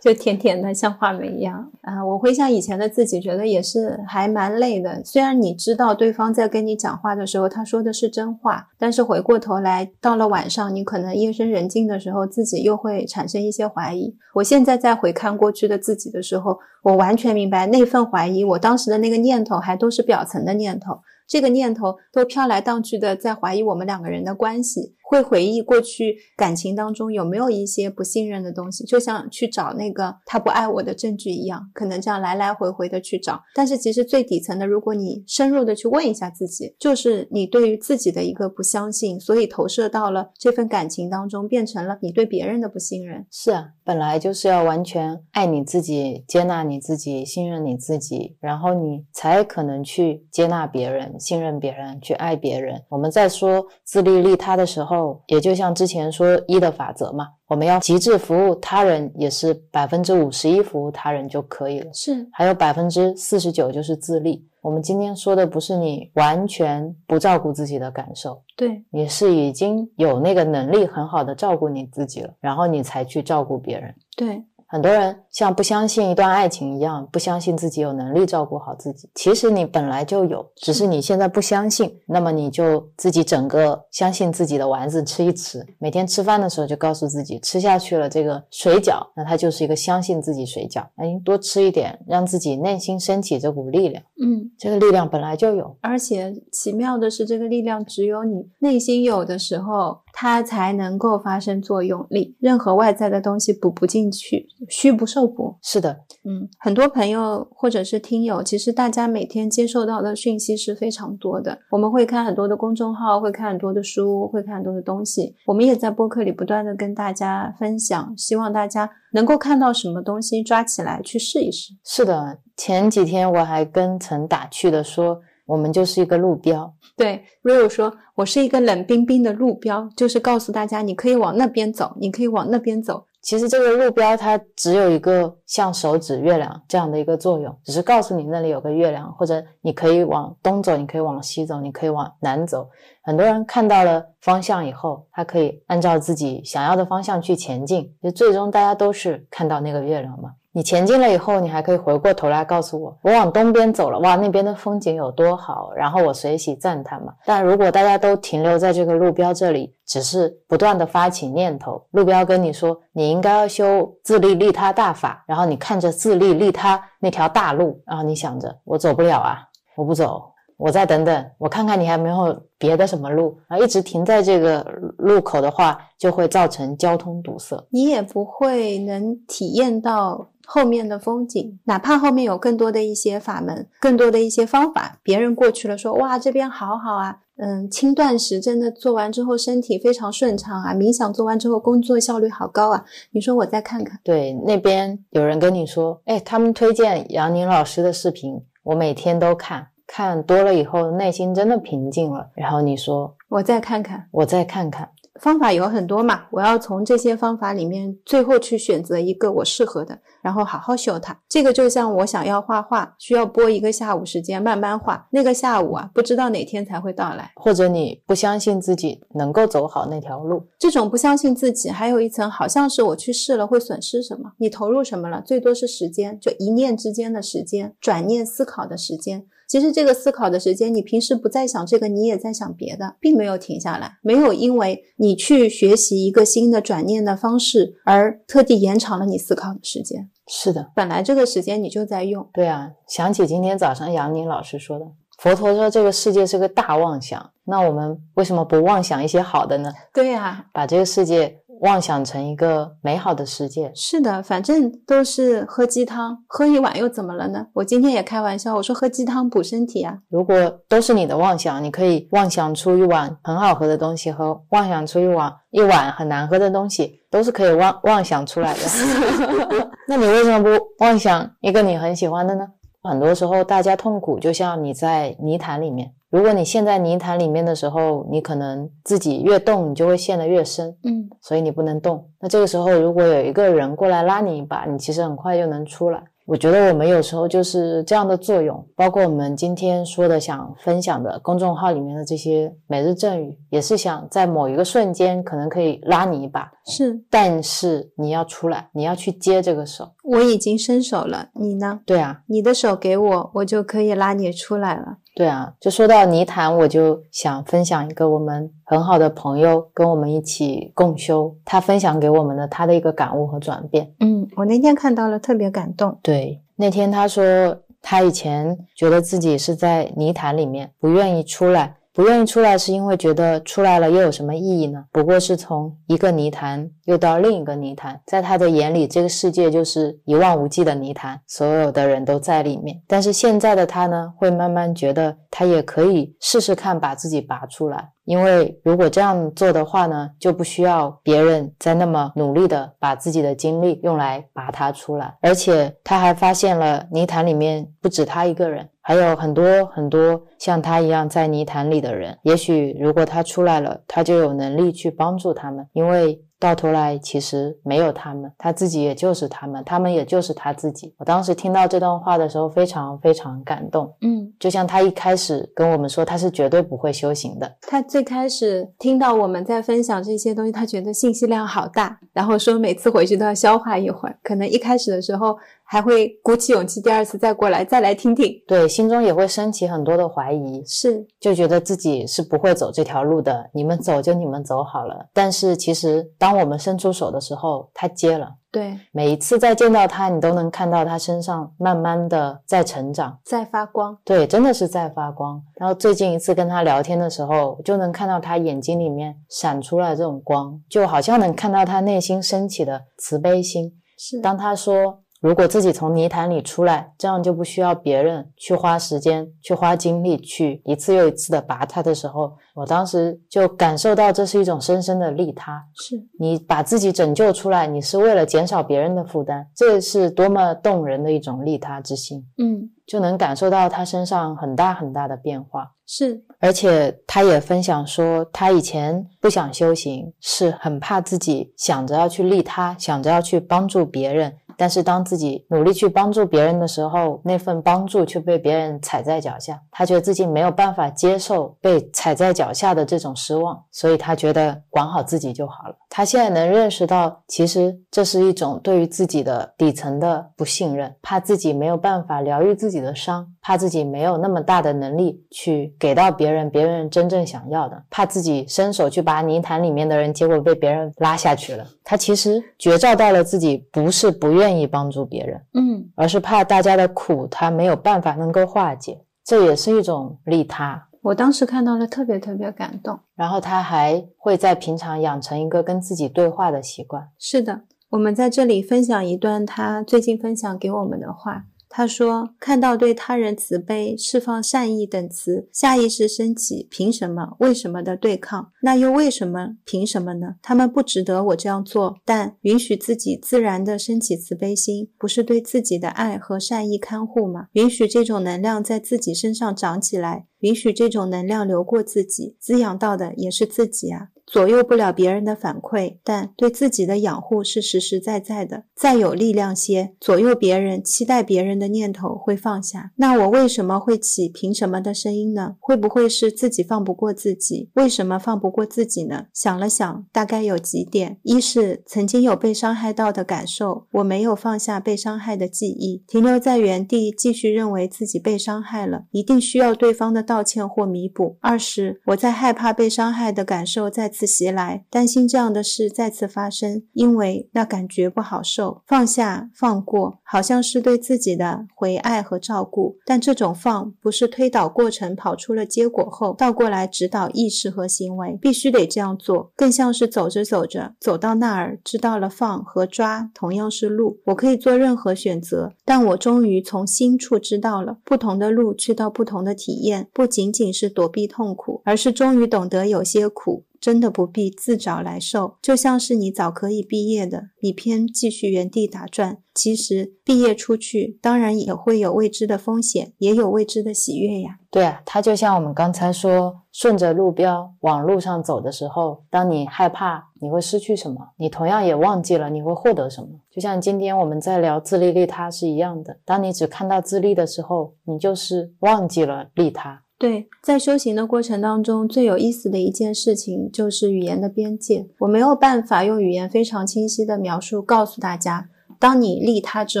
就甜甜的，像话梅一样啊！我回想以前的自己，觉得也是还蛮累的。虽然你知道对方在跟你讲话的时候，他说的是真话，但是回过头来，到了晚上，你可能夜深人静的时候，自己又会产生一些怀疑。我现在在回看过去的自己的时候，我完全明白那份怀疑，我当时的那个念头还都是表层的念头。这个念头都飘来荡去的，在怀疑我们两个人的关系，会回忆过去感情当中有没有一些不信任的东西，就像去找那个他不爱我的证据一样，可能这样来来回回的去找。但是其实最底层的，如果你深入的去问一下自己，就是你对于自己的一个不相信，所以投射到了这份感情当中，变成了你对别人的不信任。
是啊，本来就是要完全爱你自己、接纳你自己、信任你自己，然后你才可能去接纳别人、信任别人、去爱别人。我们在说自利利他的时候，候，也就像之前说一的法则嘛，我们要极致服务他人，也是百分之五十一服务他人就可以了，
是
还有百分之四十九就是自立。我们今天说的不是你完全不照顾自己的感受，
对，
你是已经有那个能力很好的照顾你自己了，然后你才去照顾别人。
对，
很多人像不相信一段爱情一样，不相信自己有能力照顾好自己。其实你本来就有，只是你现在不相信。那么你就自己整个相信自己的丸子吃一吃，每天吃饭的时候就告诉自己，吃下去了这个水饺，那它就是一个相信自己水饺。哎多吃一点，让自己内心升起这股力量。
嗯，
这个力量本来就有，
而且奇妙的是，这个力量只有你内心有的时候，它才能够发生作用力。任何外在的东西补不进去，虚不受补。
是的，
嗯，很多朋友或者是听友，其实大家每天接受到的讯息是非常多的。我们会看很多的公众号，会看很多的书，会看很多的东西。我们也在播客里不断的跟大家分享，希望大家能够看到什么东西，抓起来去试一试。
是的。前几天我还跟曾打趣的说，我们就是一个路标。
对，Rio 说，我是一个冷冰冰的路标，就是告诉大家，你可以往那边走，你可以往那边走。
其实这个路标它只有一个像手指月亮这样的一个作用，只是告诉你那里有个月亮，或者你可以往东走，你可以往西走，你可以往南走。很多人看到了方向以后，他可以按照自己想要的方向去前进。就最终大家都是看到那个月亮嘛。你前进了以后，你还可以回过头来告诉我，我往东边走了，哇，那边的风景有多好，然后我随喜赞叹嘛。但如果大家都停留在这个路标这里，只是不断的发起念头，路标跟你说你应该要修自利利他大法，然后你看着自利利他那条大路，然后你想着我走不了啊，我不走，我再等等，我看看你还没有别的什么路，然后一直停在这个路口的话，就会造成交通堵塞，
你也不会能体验到。后面的风景，哪怕后面有更多的一些法门，更多的一些方法，别人过去了说哇这边好好啊，嗯，轻断食真的做完之后身体非常顺畅啊，冥想做完之后工作效率好高啊，你说我再看看，
对，那边有人跟你说，哎，他们推荐杨宁老师的视频，我每天都看，看多了以后内心真的平静了，然后你说
我再看看，
我再看看。
方法有很多嘛，我要从这些方法里面最后去选择一个我适合的，然后好好修它。这个就像我想要画画，需要拨一个下午时间慢慢画，那个下午啊，不知道哪天才会到来。
或者你不相信自己能够走好那条路，
这种不相信自己，还有一层好像是我去试了会损失什么？你投入什么了？最多是时间，就一念之间的时间，转念思考的时间。其实这个思考的时间，你平时不在想这个，你也在想别的，并没有停下来，没有因为你去学习一个新的转念的方式而特地延长了你思考的时间。
是的，
本来这个时间你就在用。
对啊，想起今天早上杨宁老师说的，佛陀说这个世界是个大妄想，那我们为什么不妄想一些好的呢？
对呀，
把这个世界。妄想成一个美好的世界，
是的，反正都是喝鸡汤，喝一碗又怎么了呢？我今天也开玩笑，我说喝鸡汤补身体啊。
如果都是你的妄想，你可以妄想出一碗很好喝的东西，和妄想出一碗一碗很难喝的东西，都是可以妄妄想出来的。那你为什么不妄想一个你很喜欢的呢？很多时候，大家痛苦就像你在泥潭里面。如果你陷在泥潭里面的时候，你可能自己越动，你就会陷得越深。
嗯，
所以你不能动。那这个时候，如果有一个人过来拉你一把，你其实很快就能出来。我觉得我们有时候就是这样的作用，包括我们今天说的想分享的公众号里面的这些每日赠语，也是想在某一个瞬间可能可以拉你一把。
是，
但是你要出来，你要去接这个手。
我已经伸手了，你呢？
对啊，
你的手给我，我就可以拉你出来了。
对啊，就说到泥潭，我就想分享一个我们很好的朋友跟我们一起共修，他分享给我们的他的一个感悟和转变。
嗯，我那天看到了，特别感动。
对，那天他说他以前觉得自己是在泥潭里面，不愿意出来。不愿意出来，是因为觉得出来了又有什么意义呢？不过是从一个泥潭又到另一个泥潭，在他的眼里，这个世界就是一望无际的泥潭，所有的人都在里面。但是现在的他呢，会慢慢觉得他也可以试试看把自己拔出来。因为如果这样做的话呢，就不需要别人再那么努力的把自己的精力用来拔它出来。而且他还发现了泥潭里面不止他一个人，还有很多很多像他一样在泥潭里的人。也许如果他出来了，他就有能力去帮助他们，因为。到头来，其实没有他们，他自己也就是他们，他们也就是他自己。我当时听到这段话的时候，非常非常感动。
嗯，
就像他一开始跟我们说，他是绝对不会修行的。
他最开始听到我们在分享这些东西，他觉得信息量好大，然后说每次回去都要消化一会儿。可能一开始的时候。还会鼓起勇气，第二次再过来，再来听听。
对，心中也会升起很多的怀疑，
是
就觉得自己是不会走这条路的。你们走就你们走好了。但是其实，当我们伸出手的时候，他接了。
对，
每一次再见到他，你都能看到他身上慢慢的在成长，
在发光。
对，真的是在发光。然后最近一次跟他聊天的时候，就能看到他眼睛里面闪出来这种光，就好像能看到他内心升起的慈悲心。
是，
当他说。如果自己从泥潭里出来，这样就不需要别人去花时间、去花精力、去一次又一次的拔它的时候，我当时就感受到这是一种深深的利他。
是
你把自己拯救出来，你是为了减少别人的负担，这是多么动人的一种利他之心。
嗯，
就能感受到他身上很大很大的变化。
是，
而且他也分享说，他以前不想修行，是很怕自己想着要去利他，想着要去帮助别人。但是当自己努力去帮助别人的时候，那份帮助却被别人踩在脚下，他觉得自己没有办法接受被踩在脚下的这种失望，所以他觉得管好自己就好了。他现在能认识到，其实这是一种对于自己的底层的不信任，怕自己没有办法疗愈自己的伤，怕自己没有那么大的能力去给到别人别人真正想要的，怕自己伸手去拔泥潭里面的人，结果被别人拉下去了。他其实觉照到了自己不是不愿意帮助别人，
嗯，
而是怕大家的苦他没有办法能够化解，这也是一种利他。
我当时看到了，特别特别感动。
然后他还会在平常养成一个跟自己对话的习惯。
是的，我们在这里分享一段他最近分享给我们的话。他说：“看到对他人慈悲、释放善意等词，下意识升起‘凭什么、为什么’的对抗。那又为什么、凭什么呢？他们不值得我这样做。但允许自己自然的升起慈悲心，不是对自己的爱和善意看护吗？允许这种能量在自己身上长起来，允许这种能量流过自己，滋养到的也是自己啊。”左右不了别人的反馈，但对自己的养护是实实在在的。再有力量些，左右别人、期待别人的念头会放下。那我为什么会起凭什么的声音呢？会不会是自己放不过自己？为什么放不过自己呢？想了想，大概有几点：一是曾经有被伤害到的感受，我没有放下被伤害的记忆，停留在原地，继续认为自己被伤害了，一定需要对方的道歉或弥补。二是我在害怕被伤害的感受在次袭来，担心这样的事再次发生，因为那感觉不好受。放下、放过，好像是对自己的回爱和照顾，但这种放不是推导过程跑出了结果后倒过来指导意识和行为，必须得这样做，更像是走着走着走到那儿，知道了放和抓同样是路，我可以做任何选择，但我终于从心处知道了不同的路去到不同的体验，不仅仅是躲避痛苦，而是终于懂得有些苦。真的不必自找来受，就像是你早可以毕业的，你偏继续原地打转。其实毕业出去，当然也会有未知的风险，也有未知的喜悦呀。
对啊，它就像我们刚才说，顺着路标往路上走的时候，当你害怕你会失去什么，你同样也忘记了你会获得什么。就像今天我们在聊自利利他是一样的，当你只看到自利的时候，你就是忘记了利他。
对，在修行的过程当中，最有意思的一件事情就是语言的边界。我没有办法用语言非常清晰的描述，告诉大家，当你利他之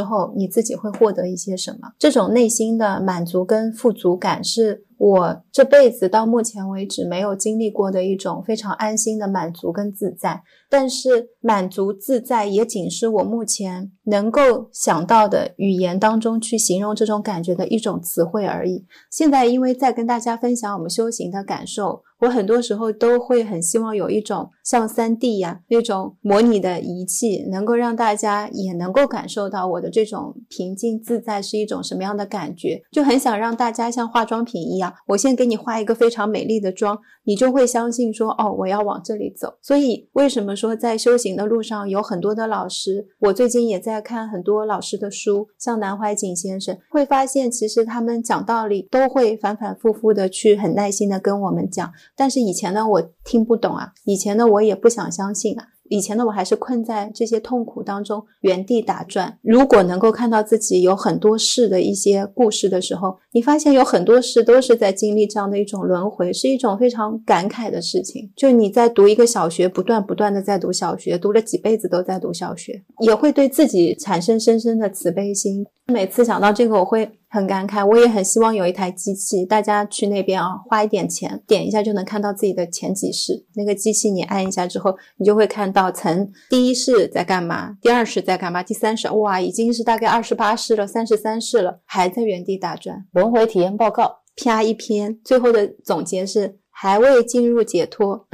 后，你自己会获得一些什么。这种内心的满足跟富足感，是我这辈子到目前为止没有经历过的一种非常安心的满足跟自在。但是满足自在也仅是我目前能够想到的语言当中去形容这种感觉的一种词汇而已。现在因为在跟大家分享我们修行的感受，我很多时候都会很希望有一种像三 D 呀那种模拟的仪器，能够让大家也能够感受到我的这种平静自在是一种什么样的感觉。就很想让大家像化妆品一样，我先给。给你画一个非常美丽的妆，你就会相信说，哦，我要往这里走。所以为什么说在修行的路上有很多的老师？我最近也在看很多老师的书，像南怀瑾先生，会发现其实他们讲道理都会反反复复的去很耐心的跟我们讲，但是以前呢我听不懂啊，以前呢我也不想相信啊。以前的我还是困在这些痛苦当中，原地打转。如果能够看到自己有很多事的一些故事的时候，你发现有很多事都是在经历这样的一种轮回，是一种非常感慨的事情。就你在读一个小学，不断不断的在读小学，读了几辈子都在读小学，也会对自己产生深深的慈悲心。每次想到这个，我会。很感慨，我也很希望有一台机器，大家去那边啊，花一点钱，点一下就能看到自己的前几世。那个机器你按一下之后，你就会看到曾第一世在干嘛，第二世在干嘛，第三世哇，已经是大概二十八世了，三十三世了，还在原地打转。
轮回体验报告，
啪一篇，最后的总结是还未进入解脱，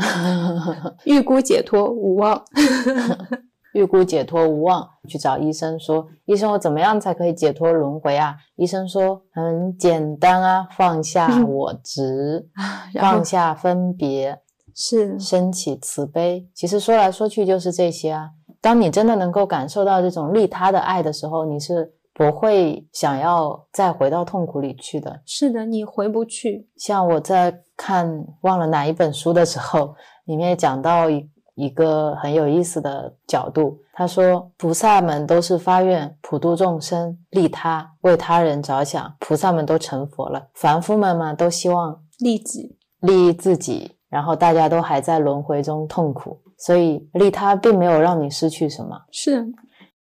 预估解脱无望。
预估解脱无望，去找医生说：“医生，我怎么样才可以解脱轮回啊？”医生说：“很简单啊，放下我执，放下分别，
是
升起慈悲。其实说来说去就是这些啊。当你真的能够感受到这种利他的爱的时候，你是不会想要再回到痛苦里去的。
是的，你回不去。
像我在看忘了哪一本书的时候，里面讲到一。”一个很有意思的角度，他说：“菩萨们都是发愿普度众生、利他、为他人着想，菩萨们都成佛了。凡夫们嘛，都希望
利己、
利益自己，然后大家都还在轮回中痛苦。所以利他并没有让你失去什么。
是，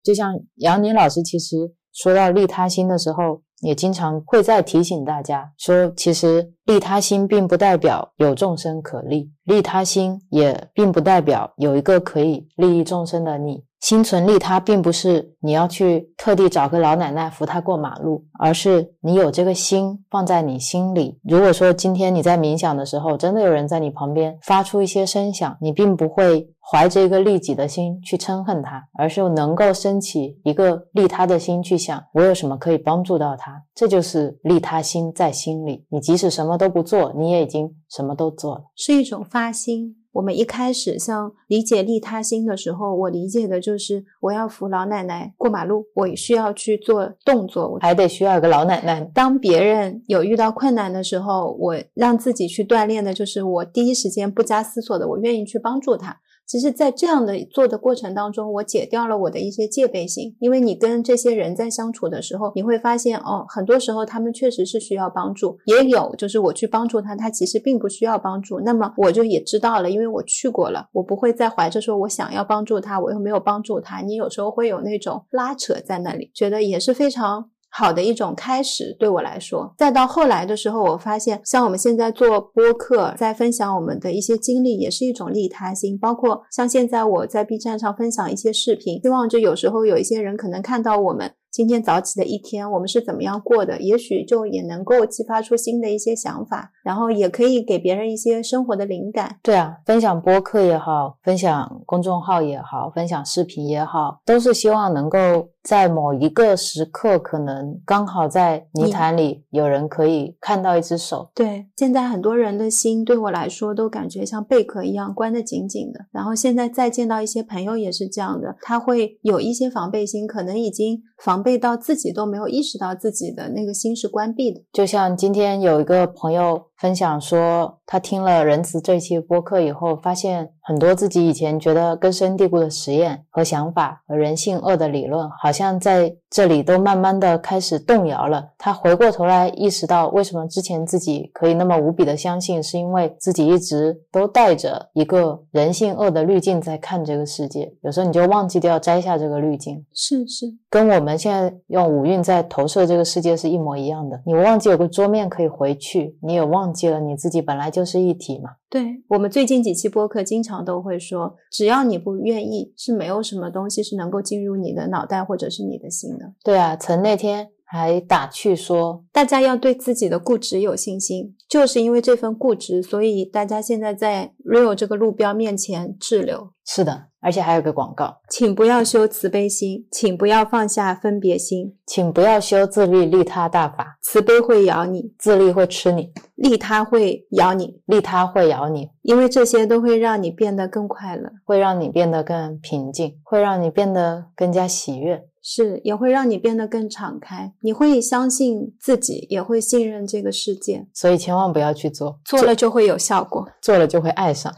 就像杨宁老师，其实说到利他心的时候。”也经常会在提醒大家说，其实利他心并不代表有众生可利，利他心也并不代表有一个可以利益众生的你。心存利他，并不是你要去特地找个老奶奶扶她过马路，而是你有这个心放在你心里。如果说今天你在冥想的时候，真的有人在你旁边发出一些声响，你并不会怀着一个利己的心去嗔恨他，而是能够升起一个利他的心去想，我有什么可以帮助到他，这就是利他心在心里。你即使什么都不做，你也已经什么都做了，
是一种发心。我们一开始像理解利他心的时候，我理解的就是我要扶老奶奶过马路，我需要去做动作，
还得需要一个老奶奶。
当别人有遇到困难的时候，我让自己去锻炼的就是我第一时间不加思索的，我愿意去帮助他。其实，在这样的做的过程当中，我解掉了我的一些戒备心，因为你跟这些人在相处的时候，你会发现，哦，很多时候他们确实是需要帮助，也有就是我去帮助他，他其实并不需要帮助。那么我就也知道了，因为我去过了，我不会再怀着说我想要帮助他，我又没有帮助他，你有时候会有那种拉扯在那里，觉得也是非常。好的一种开始，对我来说，再到后来的时候，我发现像我们现在做播客，在分享我们的一些经历，也是一种利他心。包括像现在我在 B 站上分享一些视频，希望就有时候有一些人可能看到我们。今天早起的一天，我们是怎么样过的？也许就也能够激发出新的一些想法，然后也可以给别人一些生活的灵感。
对啊，分享播客也好，分享公众号也好，分享视频也好，都是希望能够在某一个时刻，可能刚好在泥潭里有人可以看到一只手。
对，现在很多人的心对我来说都感觉像贝壳一样关得紧紧的。然后现在再见到一些朋友也是这样的，他会有一些防备心，可能已经防。备到自己都没有意识到自己的那个心是关闭的，
就像今天有一个朋友分享说，他听了仁慈这期播客以后，发现很多自己以前觉得根深蒂固的实验和想法和人性恶的理论，好像在这里都慢慢的开始动摇了。他回过头来意识到，为什么之前自己可以那么无比的相信，是因为自己一直都带着一个人性恶的滤镜在看这个世界，有时候你就忘记掉摘下这个滤镜。
是是，
跟我们现在用五蕴在投射这个世界是一模一样的。你忘记有个桌面可以回去，你也忘记了你自己本来就是一体嘛。
对我们最近几期播客经常都会说，只要你不愿意，是没有什么东西是能够进入你的脑袋或者是你的心的。
对啊，曾那天还打趣说，
大家要对自己的固执有信心，就是因为这份固执，所以大家现在在。real 这个路标面前滞留。
是的，而且还有个广告，
请不要修慈悲心，请不要放下分别心，
请不要修自利利他大法，
慈悲会咬你，
自利会吃你，
利他会咬你，
利他会咬你，
因为这些都会让你变得更快乐，
会让你变得更平静，会让你变得更加喜悦。
是也会让你变得更敞开，你会相信自己，也会信任这个世界，
所以千万不要去做，
做了就会有效果，
做了就会爱上。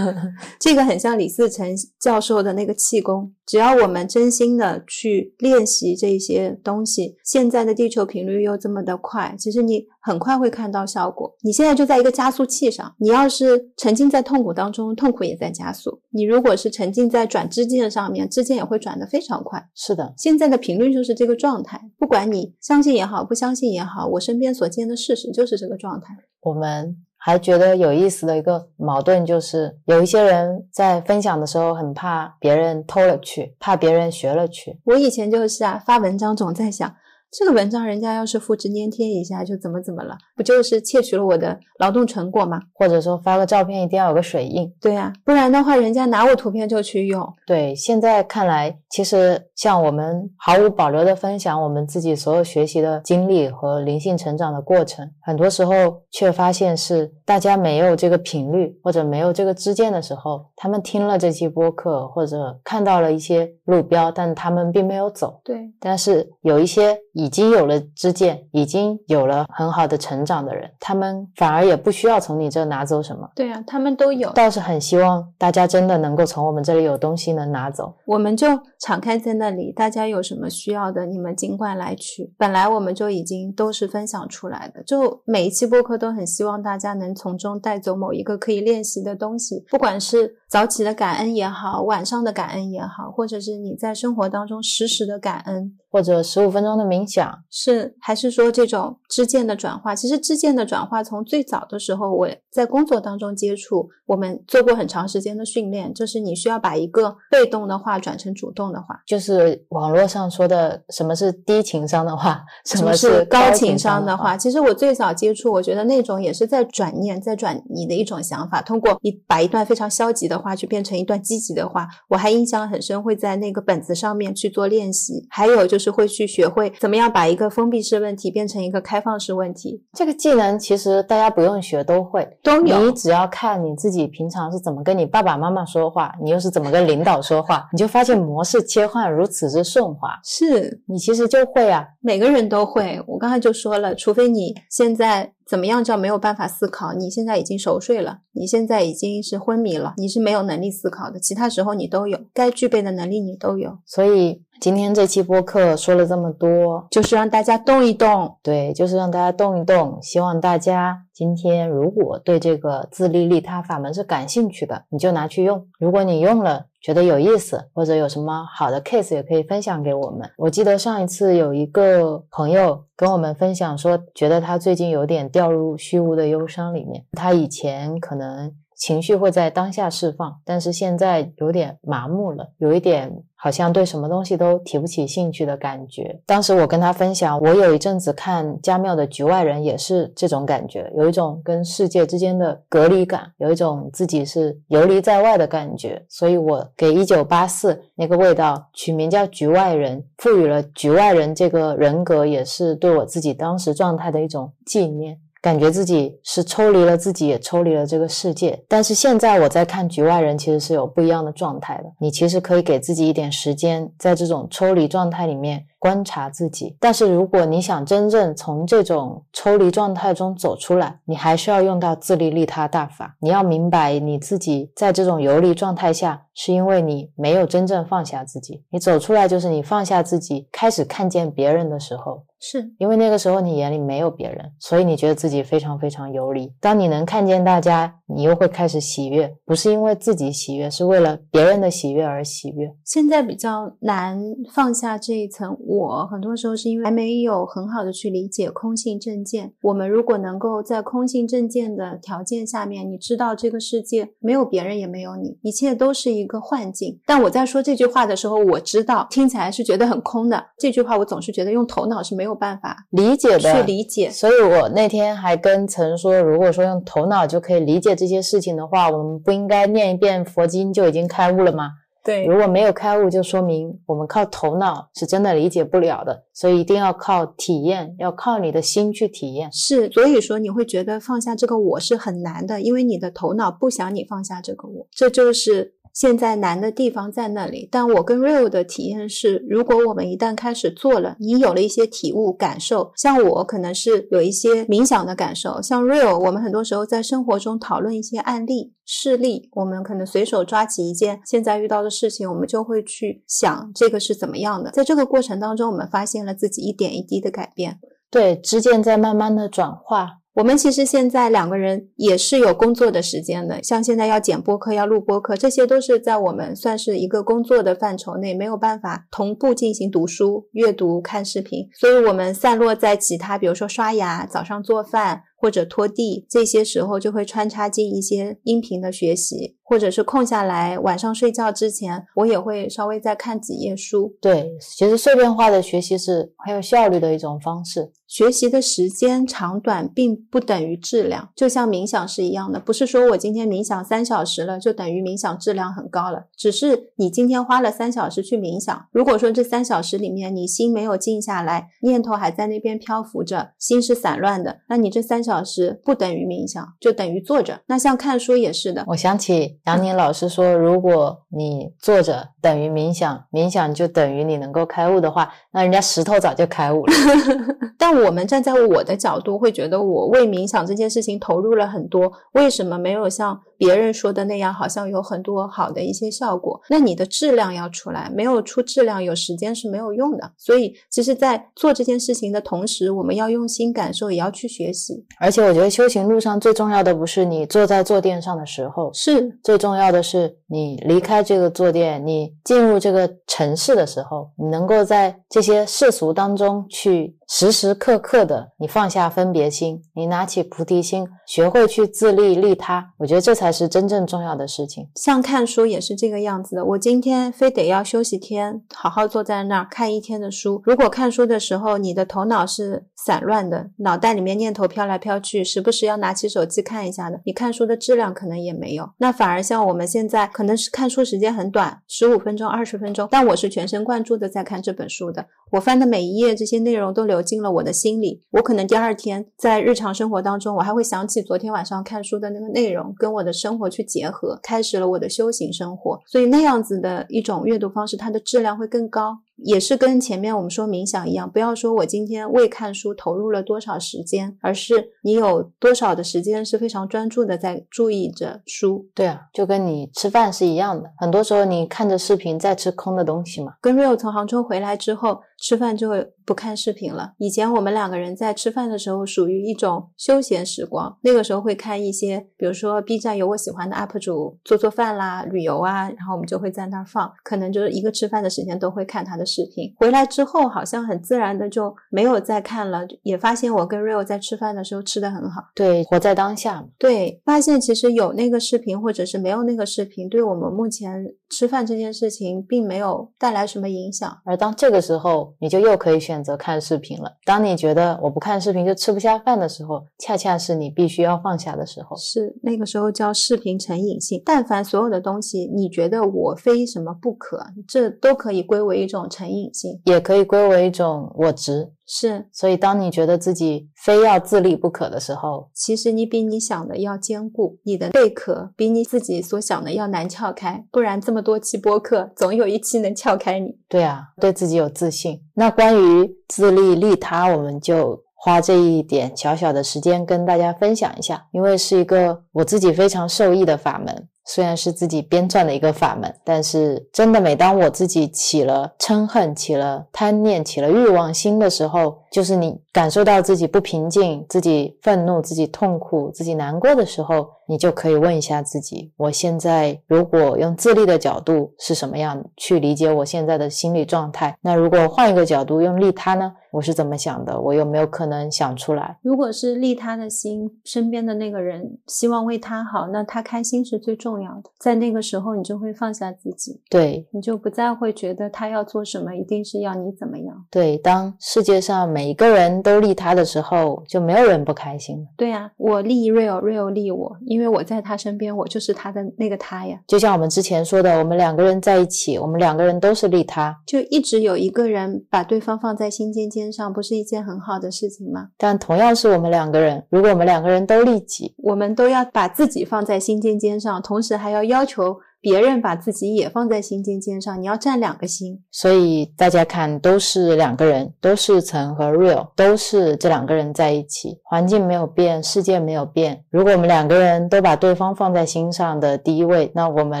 这个很像李自成教授的那个气功，只要我们真心的去练习这些东西，现在的地球频率又这么的快，其实你很快会看到效果。你现在就在一个加速器上，你要是沉浸在痛苦当中，痛苦也在加速；你如果是沉浸在转支箭上面，支箭也会转得非常快。
是的。
现在的频率就是这个状态，不管你相信也好，不相信也好，我身边所见的事实就是这个状态。
我们还觉得有意思的一个矛盾就是，有一些人在分享的时候很怕别人偷了去，怕别人学了去。
我以前就是啊，发文章总在想。这个文章人家要是复制粘贴一下就怎么怎么了，不就是窃取了我的劳动成果吗？
或者说发个照片一定要有个水印，
对呀，不然的话人家拿我图片就去用。
对，现在看来，其实像我们毫无保留的分享我们自己所有学习的经历和灵性成长的过程，很多时候却发现是大家没有这个频率或者没有这个知见的时候，他们听了这期播客或者看到了一些路标，但他们并没有走。
对，
但是有一些。已经有了知见，已经有了很好的成长的人，他们反而也不需要从你这拿走什么。
对啊，他们都有。
倒是很希望大家真的能够从我们这里有东西能拿走。
我们就敞开在那里，大家有什么需要的，你们尽管来取。本来我们就已经都是分享出来的，就每一期播客都很希望大家能从中带走某一个可以练习的东西，不管是早起的感恩也好，晚上的感恩也好，或者是你在生活当中时时的感恩。
或者十五分钟的冥想，
是还是说这种知见的转化？其实知见的转化，从最早的时候我在工作当中接触，我们做过很长时间的训练，就是你需要把一个被动的话转成主动的话，
就是网络上说的什么是低情商的话，
什么
是
高
情
商的话。其实我最早接触，我觉得那种也是在转念，在转你的一种想法，通过你把一段非常消极的话去变成一段积极的话。我还印象很深，会在那个本子上面去做练习，还有就是。是会去学会怎么样把一个封闭式问题变成一个开放式问题。
这个技能其实大家不用学都会，
都有。
你只要看你自己平常是怎么跟你爸爸妈妈说话，你又是怎么跟领导说话，你就发现模式切换如此之顺滑。
是
你其实就会啊，
每个人都会。我刚才就说了，除非你现在。怎么样叫没有办法思考？你现在已经熟睡了，你现在已经是昏迷了，你是没有能力思考的。其他时候你都有，该具备的能力你都有。
所以今天这期播客说了这么多，
就是让大家动一动。
对，就是让大家动一动。希望大家今天如果对这个自利利他法门是感兴趣的，你就拿去用。如果你用了，觉得有意思，或者有什么好的 case 也可以分享给我们。我记得上一次有一个朋友跟我们分享说，觉得他最近有点掉入虚无的忧伤里面。他以前可能情绪会在当下释放，但是现在有点麻木了，有一点。好像对什么东西都提不起兴趣的感觉。当时我跟他分享，我有一阵子看家庙的局外人也是这种感觉，有一种跟世界之间的隔离感，有一种自己是游离在外的感觉。所以我给一九八四那个味道取名叫局外人，赋予了局外人这个人格，也是对我自己当时状态的一种纪念。感觉自己是抽离了自己，也抽离了这个世界。但是现在我在看局外人，其实是有不一样的状态的。你其实可以给自己一点时间，在这种抽离状态里面。观察自己，但是如果你想真正从这种抽离状态中走出来，你还需要用到自利利他大法。你要明白你自己在这种游离状态下，是因为你没有真正放下自己。你走出来，就是你放下自己，开始看见别人的时候，
是
因为那个时候你眼里没有别人，所以你觉得自己非常非常游离。当你能看见大家，你又会开始喜悦，不是因为自己喜悦，是为了别人的喜悦而喜悦。
现在比较难放下这一层。我很多时候是因为还没有很好的去理解空性证件。我们如果能够在空性证件的条件下面，你知道这个世界没有别人，也没有你，一切都是一个幻境。但我在说这句话的时候，我知道听起来是觉得很空的。这句话我总是觉得用头脑是没有办法
理解的，
去理解。
所以我那天还跟曾说，如果说用头脑就可以理解这些事情的话，我们不应该念一遍佛经就已经开悟了吗？
对，
如果没有开悟，就说明我们靠头脑是真的理解不了的，所以一定要靠体验，要靠你的心去体验。
是，所以说你会觉得放下这个我是很难的，因为你的头脑不想你放下这个我，这就是。现在难的地方在那里，但我跟 Real 的体验是，如果我们一旦开始做了，你有了一些体悟感受，像我可能是有一些冥想的感受，像 Real，我们很多时候在生活中讨论一些案例事例，我们可能随手抓起一件现在遇到的事情，我们就会去想这个是怎么样的，在这个过程当中，我们发现了自己一点一滴的改变，
对，知见在慢慢的转化。
我们其实现在两个人也是有工作的时间的，像现在要剪播客、要录播客，这些都是在我们算是一个工作的范畴内，没有办法同步进行读书、阅读、看视频，所以我们散落在其他，比如说刷牙、早上做饭。或者拖地，这些时候就会穿插进一些音频的学习，或者是空下来晚上睡觉之前，我也会稍微再看几页书。
对，其实碎片化的学习是很有效率的一种方式。
学习的时间长短并不等于质量，就像冥想是一样的，不是说我今天冥想三小时了就等于冥想质量很高了，只是你今天花了三小时去冥想，如果说这三小时里面你心没有静下来，念头还在那边漂浮着，心是散乱的，那你这三小。小时不等于冥想，就等于坐着。那像看书也是的。
我想起杨宁老师说，如果你坐着等于冥想，冥想就等于你能够开悟的话，那人家石头早就开悟了。
但我们站在我的角度，会觉得我为冥想这件事情投入了很多，为什么没有像？别人说的那样，好像有很多好的一些效果。那你的质量要出来，没有出质量，有时间是没有用的。所以，其实，在做这件事情的同时，我们要用心感受，也要去学习。
而且，我觉得修行路上最重要的不是你坐在坐垫上的时候，
是
最重要的是你离开这个坐垫，你进入这个城市的时候，你能够在这些世俗当中去。时时刻刻的，你放下分别心，你拿起菩提心，学会去自利利他，我觉得这才才是真正重要的事情。
像看书也是这个样子的。我今天非得要休息天，好好坐在那儿看一天的书。如果看书的时候你的头脑是散乱的，脑袋里面念头飘来飘去，时不时要拿起手机看一下的，你看书的质量可能也没有。那反而像我们现在可能是看书时间很短，十五分钟、二十分钟，但我是全神贯注的在看这本书的。我翻的每一页，这些内容都流进了我的心里。我可能第二天在日常生活当中，我还会想起昨天晚上看书的那个内容，跟我的生活去结合，开始了我的修行生活。所以那样子的一种阅读方式，它的质量会更高。也是跟前面我们说冥想一样，不要说我今天为看书投入了多少时间，而是你有多少的时间是非常专注的在注意着书。
对啊，就跟你吃饭是一样的，很多时候你看着视频在吃空的东西嘛。
跟 Real 从杭州回来之后，吃饭就会不看视频了。以前我们两个人在吃饭的时候属于一种休闲时光，那个时候会看一些，比如说 B 站有我喜欢的 UP 主做做饭啦、旅游啊，然后我们就会在那儿放，可能就是一个吃饭的时间都会看他的。视频回来之后，好像很自然的就没有再看了，也发现我跟 Real 在吃饭的时候吃的很好。
对，活在当下。
对，发现其实有那个视频，或者是没有那个视频，对我们目前吃饭这件事情并没有带来什么影响。
而当这个时候，你就又可以选择看视频了。当你觉得我不看视频就吃不下饭的时候，恰恰是你必须要放下的时候。
是那个时候叫视频成瘾性。但凡所有的东西，你觉得我非什么不可，这都可以归为一种。成瘾性
也可以归为一种我执，
是。
所以，当你觉得自己非要自立不可的时候，
其实你比你想的要坚固，你的贝壳比你自己所想的要难撬开。不然，这么多期播客，总有一期能撬开你。
对啊，对自己有自信。那关于自立利他，我们就花这一点小小的时间跟大家分享一下，因为是一个我自己非常受益的法门。虽然是自己编撰的一个法门，但是真的每当我自己起了嗔恨、起了贪念、起了欲望心的时候，就是你感受到自己不平静、自己愤怒、自己痛苦、自己难过的时候。你就可以问一下自己：我现在如果用自立的角度是什么样去理解我现在的心理状态？那如果换一个角度用利他呢？我是怎么想的？我有没有可能想出来？
如果是利他的心，身边的那个人希望为他好，那他开心是最重要的。在那个时候，你就会放下自己，
对，
你就不再会觉得他要做什么一定是要你怎么样。
对，当世界上每一个人都利他的时候，就没有人不开心了。
对呀，我利 real，real 利我，因为我在他身边，我就是他的那个他呀。
就像我们之前说的，我们两个人在一起，我们两个人都是利他，
就一直有一个人把对方放在心尖尖。上不是一件很好的事情吗？
但同样是我们两个人，如果我们两个人都利己，
我们都要把自己放在心尖尖上，同时还要要求。别人把自己也放在心尖尖上，你要占两个心。
所以大家看，都是两个人，都是陈和 real，都是这两个人在一起，环境没有变，世界没有变。如果我们两个人都把对方放在心上的第一位，那我们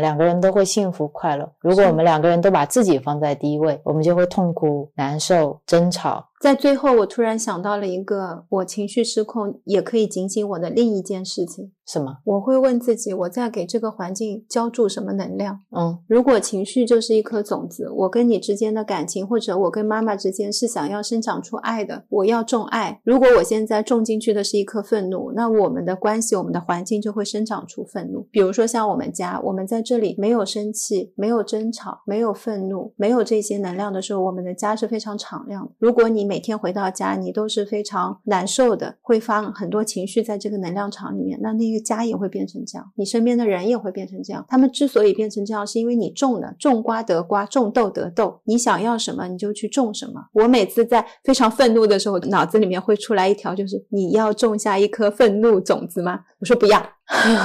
两个人都会幸福快乐。如果我们两个人都把自己放在第一位，我们就会痛苦、难受、争吵。
在最后，我突然想到了一个我情绪失控也可以警醒我的另一件事情。
什么？
我会问自己，我在给这个环境浇筑什么能量？
嗯，
如果情绪就是一颗种子，我跟你之间的感情，或者我跟妈妈之间是想要生长出爱的，我要种爱。如果我现在种进去的是一颗愤怒，那我们的关系，我们的环境就会生长出愤怒。比如说像我们家，我们在这里没有生气，没有争吵，没有愤怒，没有这些能量的时候，我们的家是非常敞亮的。如果你每天回到家，你都是非常难受的，会放很多情绪在这个能量场里面，那那个。家也会变成这样，你身边的人也会变成这样。他们之所以变成这样，是因为你种的，种瓜得瓜，种豆得豆。你想要什么，你就去种什么。我每次在非常愤怒的时候，脑子里面会出来一条，就是你要种下一颗愤怒种子吗？我说不要。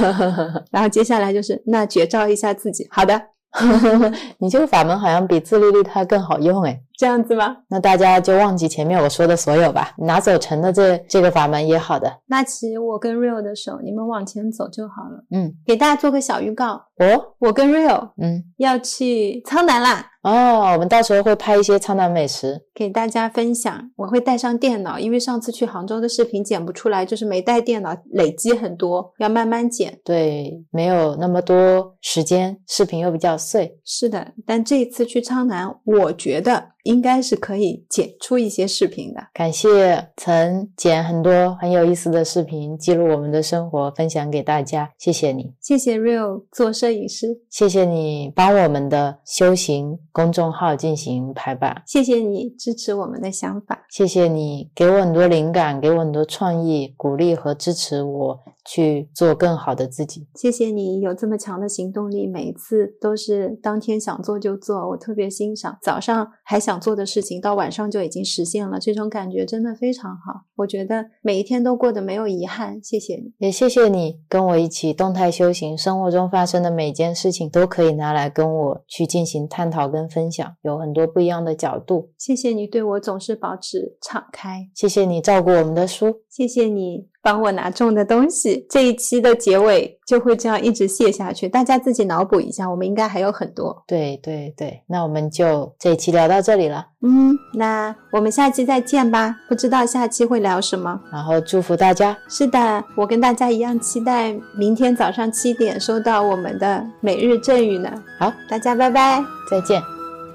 然后接下来就是那绝招一下自己。好的，
你这个法门好像比自律力它更好用哎。
这样子吗？
那大家就忘记前面我说的所有吧，拿走成的这这个法门也好的。
拉起我跟 Real 的手，你们往前走就好了。
嗯，
给大家做个小预告
哦，
我跟 Real
嗯
要去苍南啦。
哦，我们到时候会拍一些苍南美食
给大家分享。我会带上电脑，因为上次去杭州的视频剪不出来，就是没带电脑，累积很多，要慢慢剪。
对，没有那么多时间，视频又比较碎。
是的，但这一次去苍南，我觉得。应该是可以剪出一些视频的。
感谢曾剪很多很有意思的视频，记录我们的生活，分享给大家。谢谢你，
谢谢 Real 做摄影师，
谢谢你帮我们的修行公众号进行排版，
谢谢你支持我们的想法，
谢谢你给我很多灵感，给我很多创意，鼓励和支持我。去做更好的自己。
谢谢你有这么强的行动力，每一次都是当天想做就做，我特别欣赏。早上还想做的事情，到晚上就已经实现了，这种感觉真的非常好。我觉得每一天都过得没有遗憾。谢谢你，
也谢谢你跟我一起动态修行，生活中发生的每件事情都可以拿来跟我去进行探讨跟分享，有很多不一样的角度。
谢谢你对我总是保持敞开，
谢谢你照顾我们的书，
谢谢你。帮我拿中的东西，这一期的结尾就会这样一直卸下去。大家自己脑补一下，我们应该还有很多。
对对对，那我们就这一期聊到这里了。
嗯，那我们下期再见吧。不知道下期会聊什么，
然后祝福大家。
是的，我跟大家一样期待明天早上七点收到我们的每日赠语呢。
好，
大家拜拜，
再见。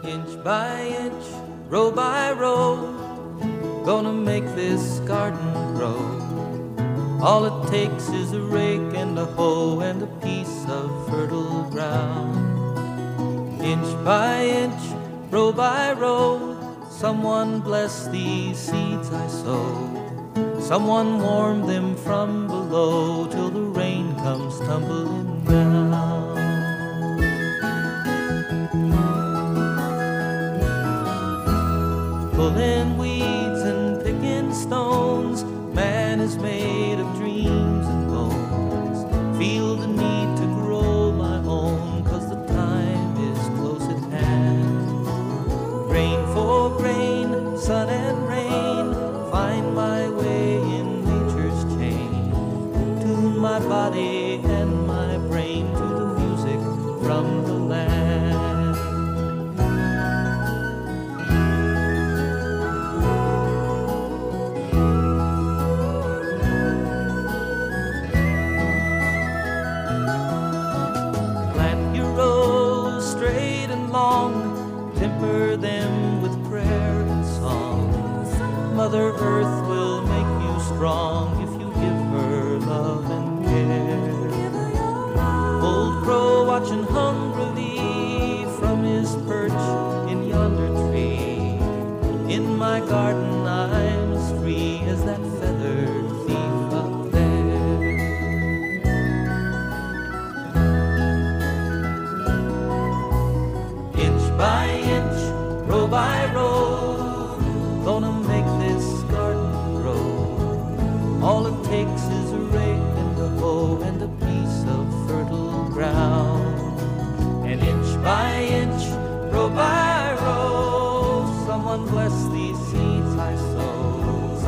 Inch by inch, row by row, gonna make this garden grow. All it takes is a rake and a hoe and a piece of fertile ground. Inch by inch, row by row, someone bless these seeds I sow. Someone warm them from below till the rain comes tumbling down.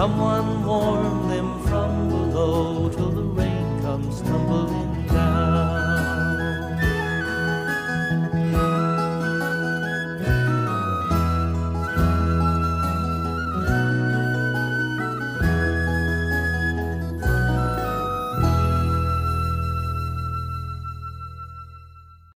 Someone warm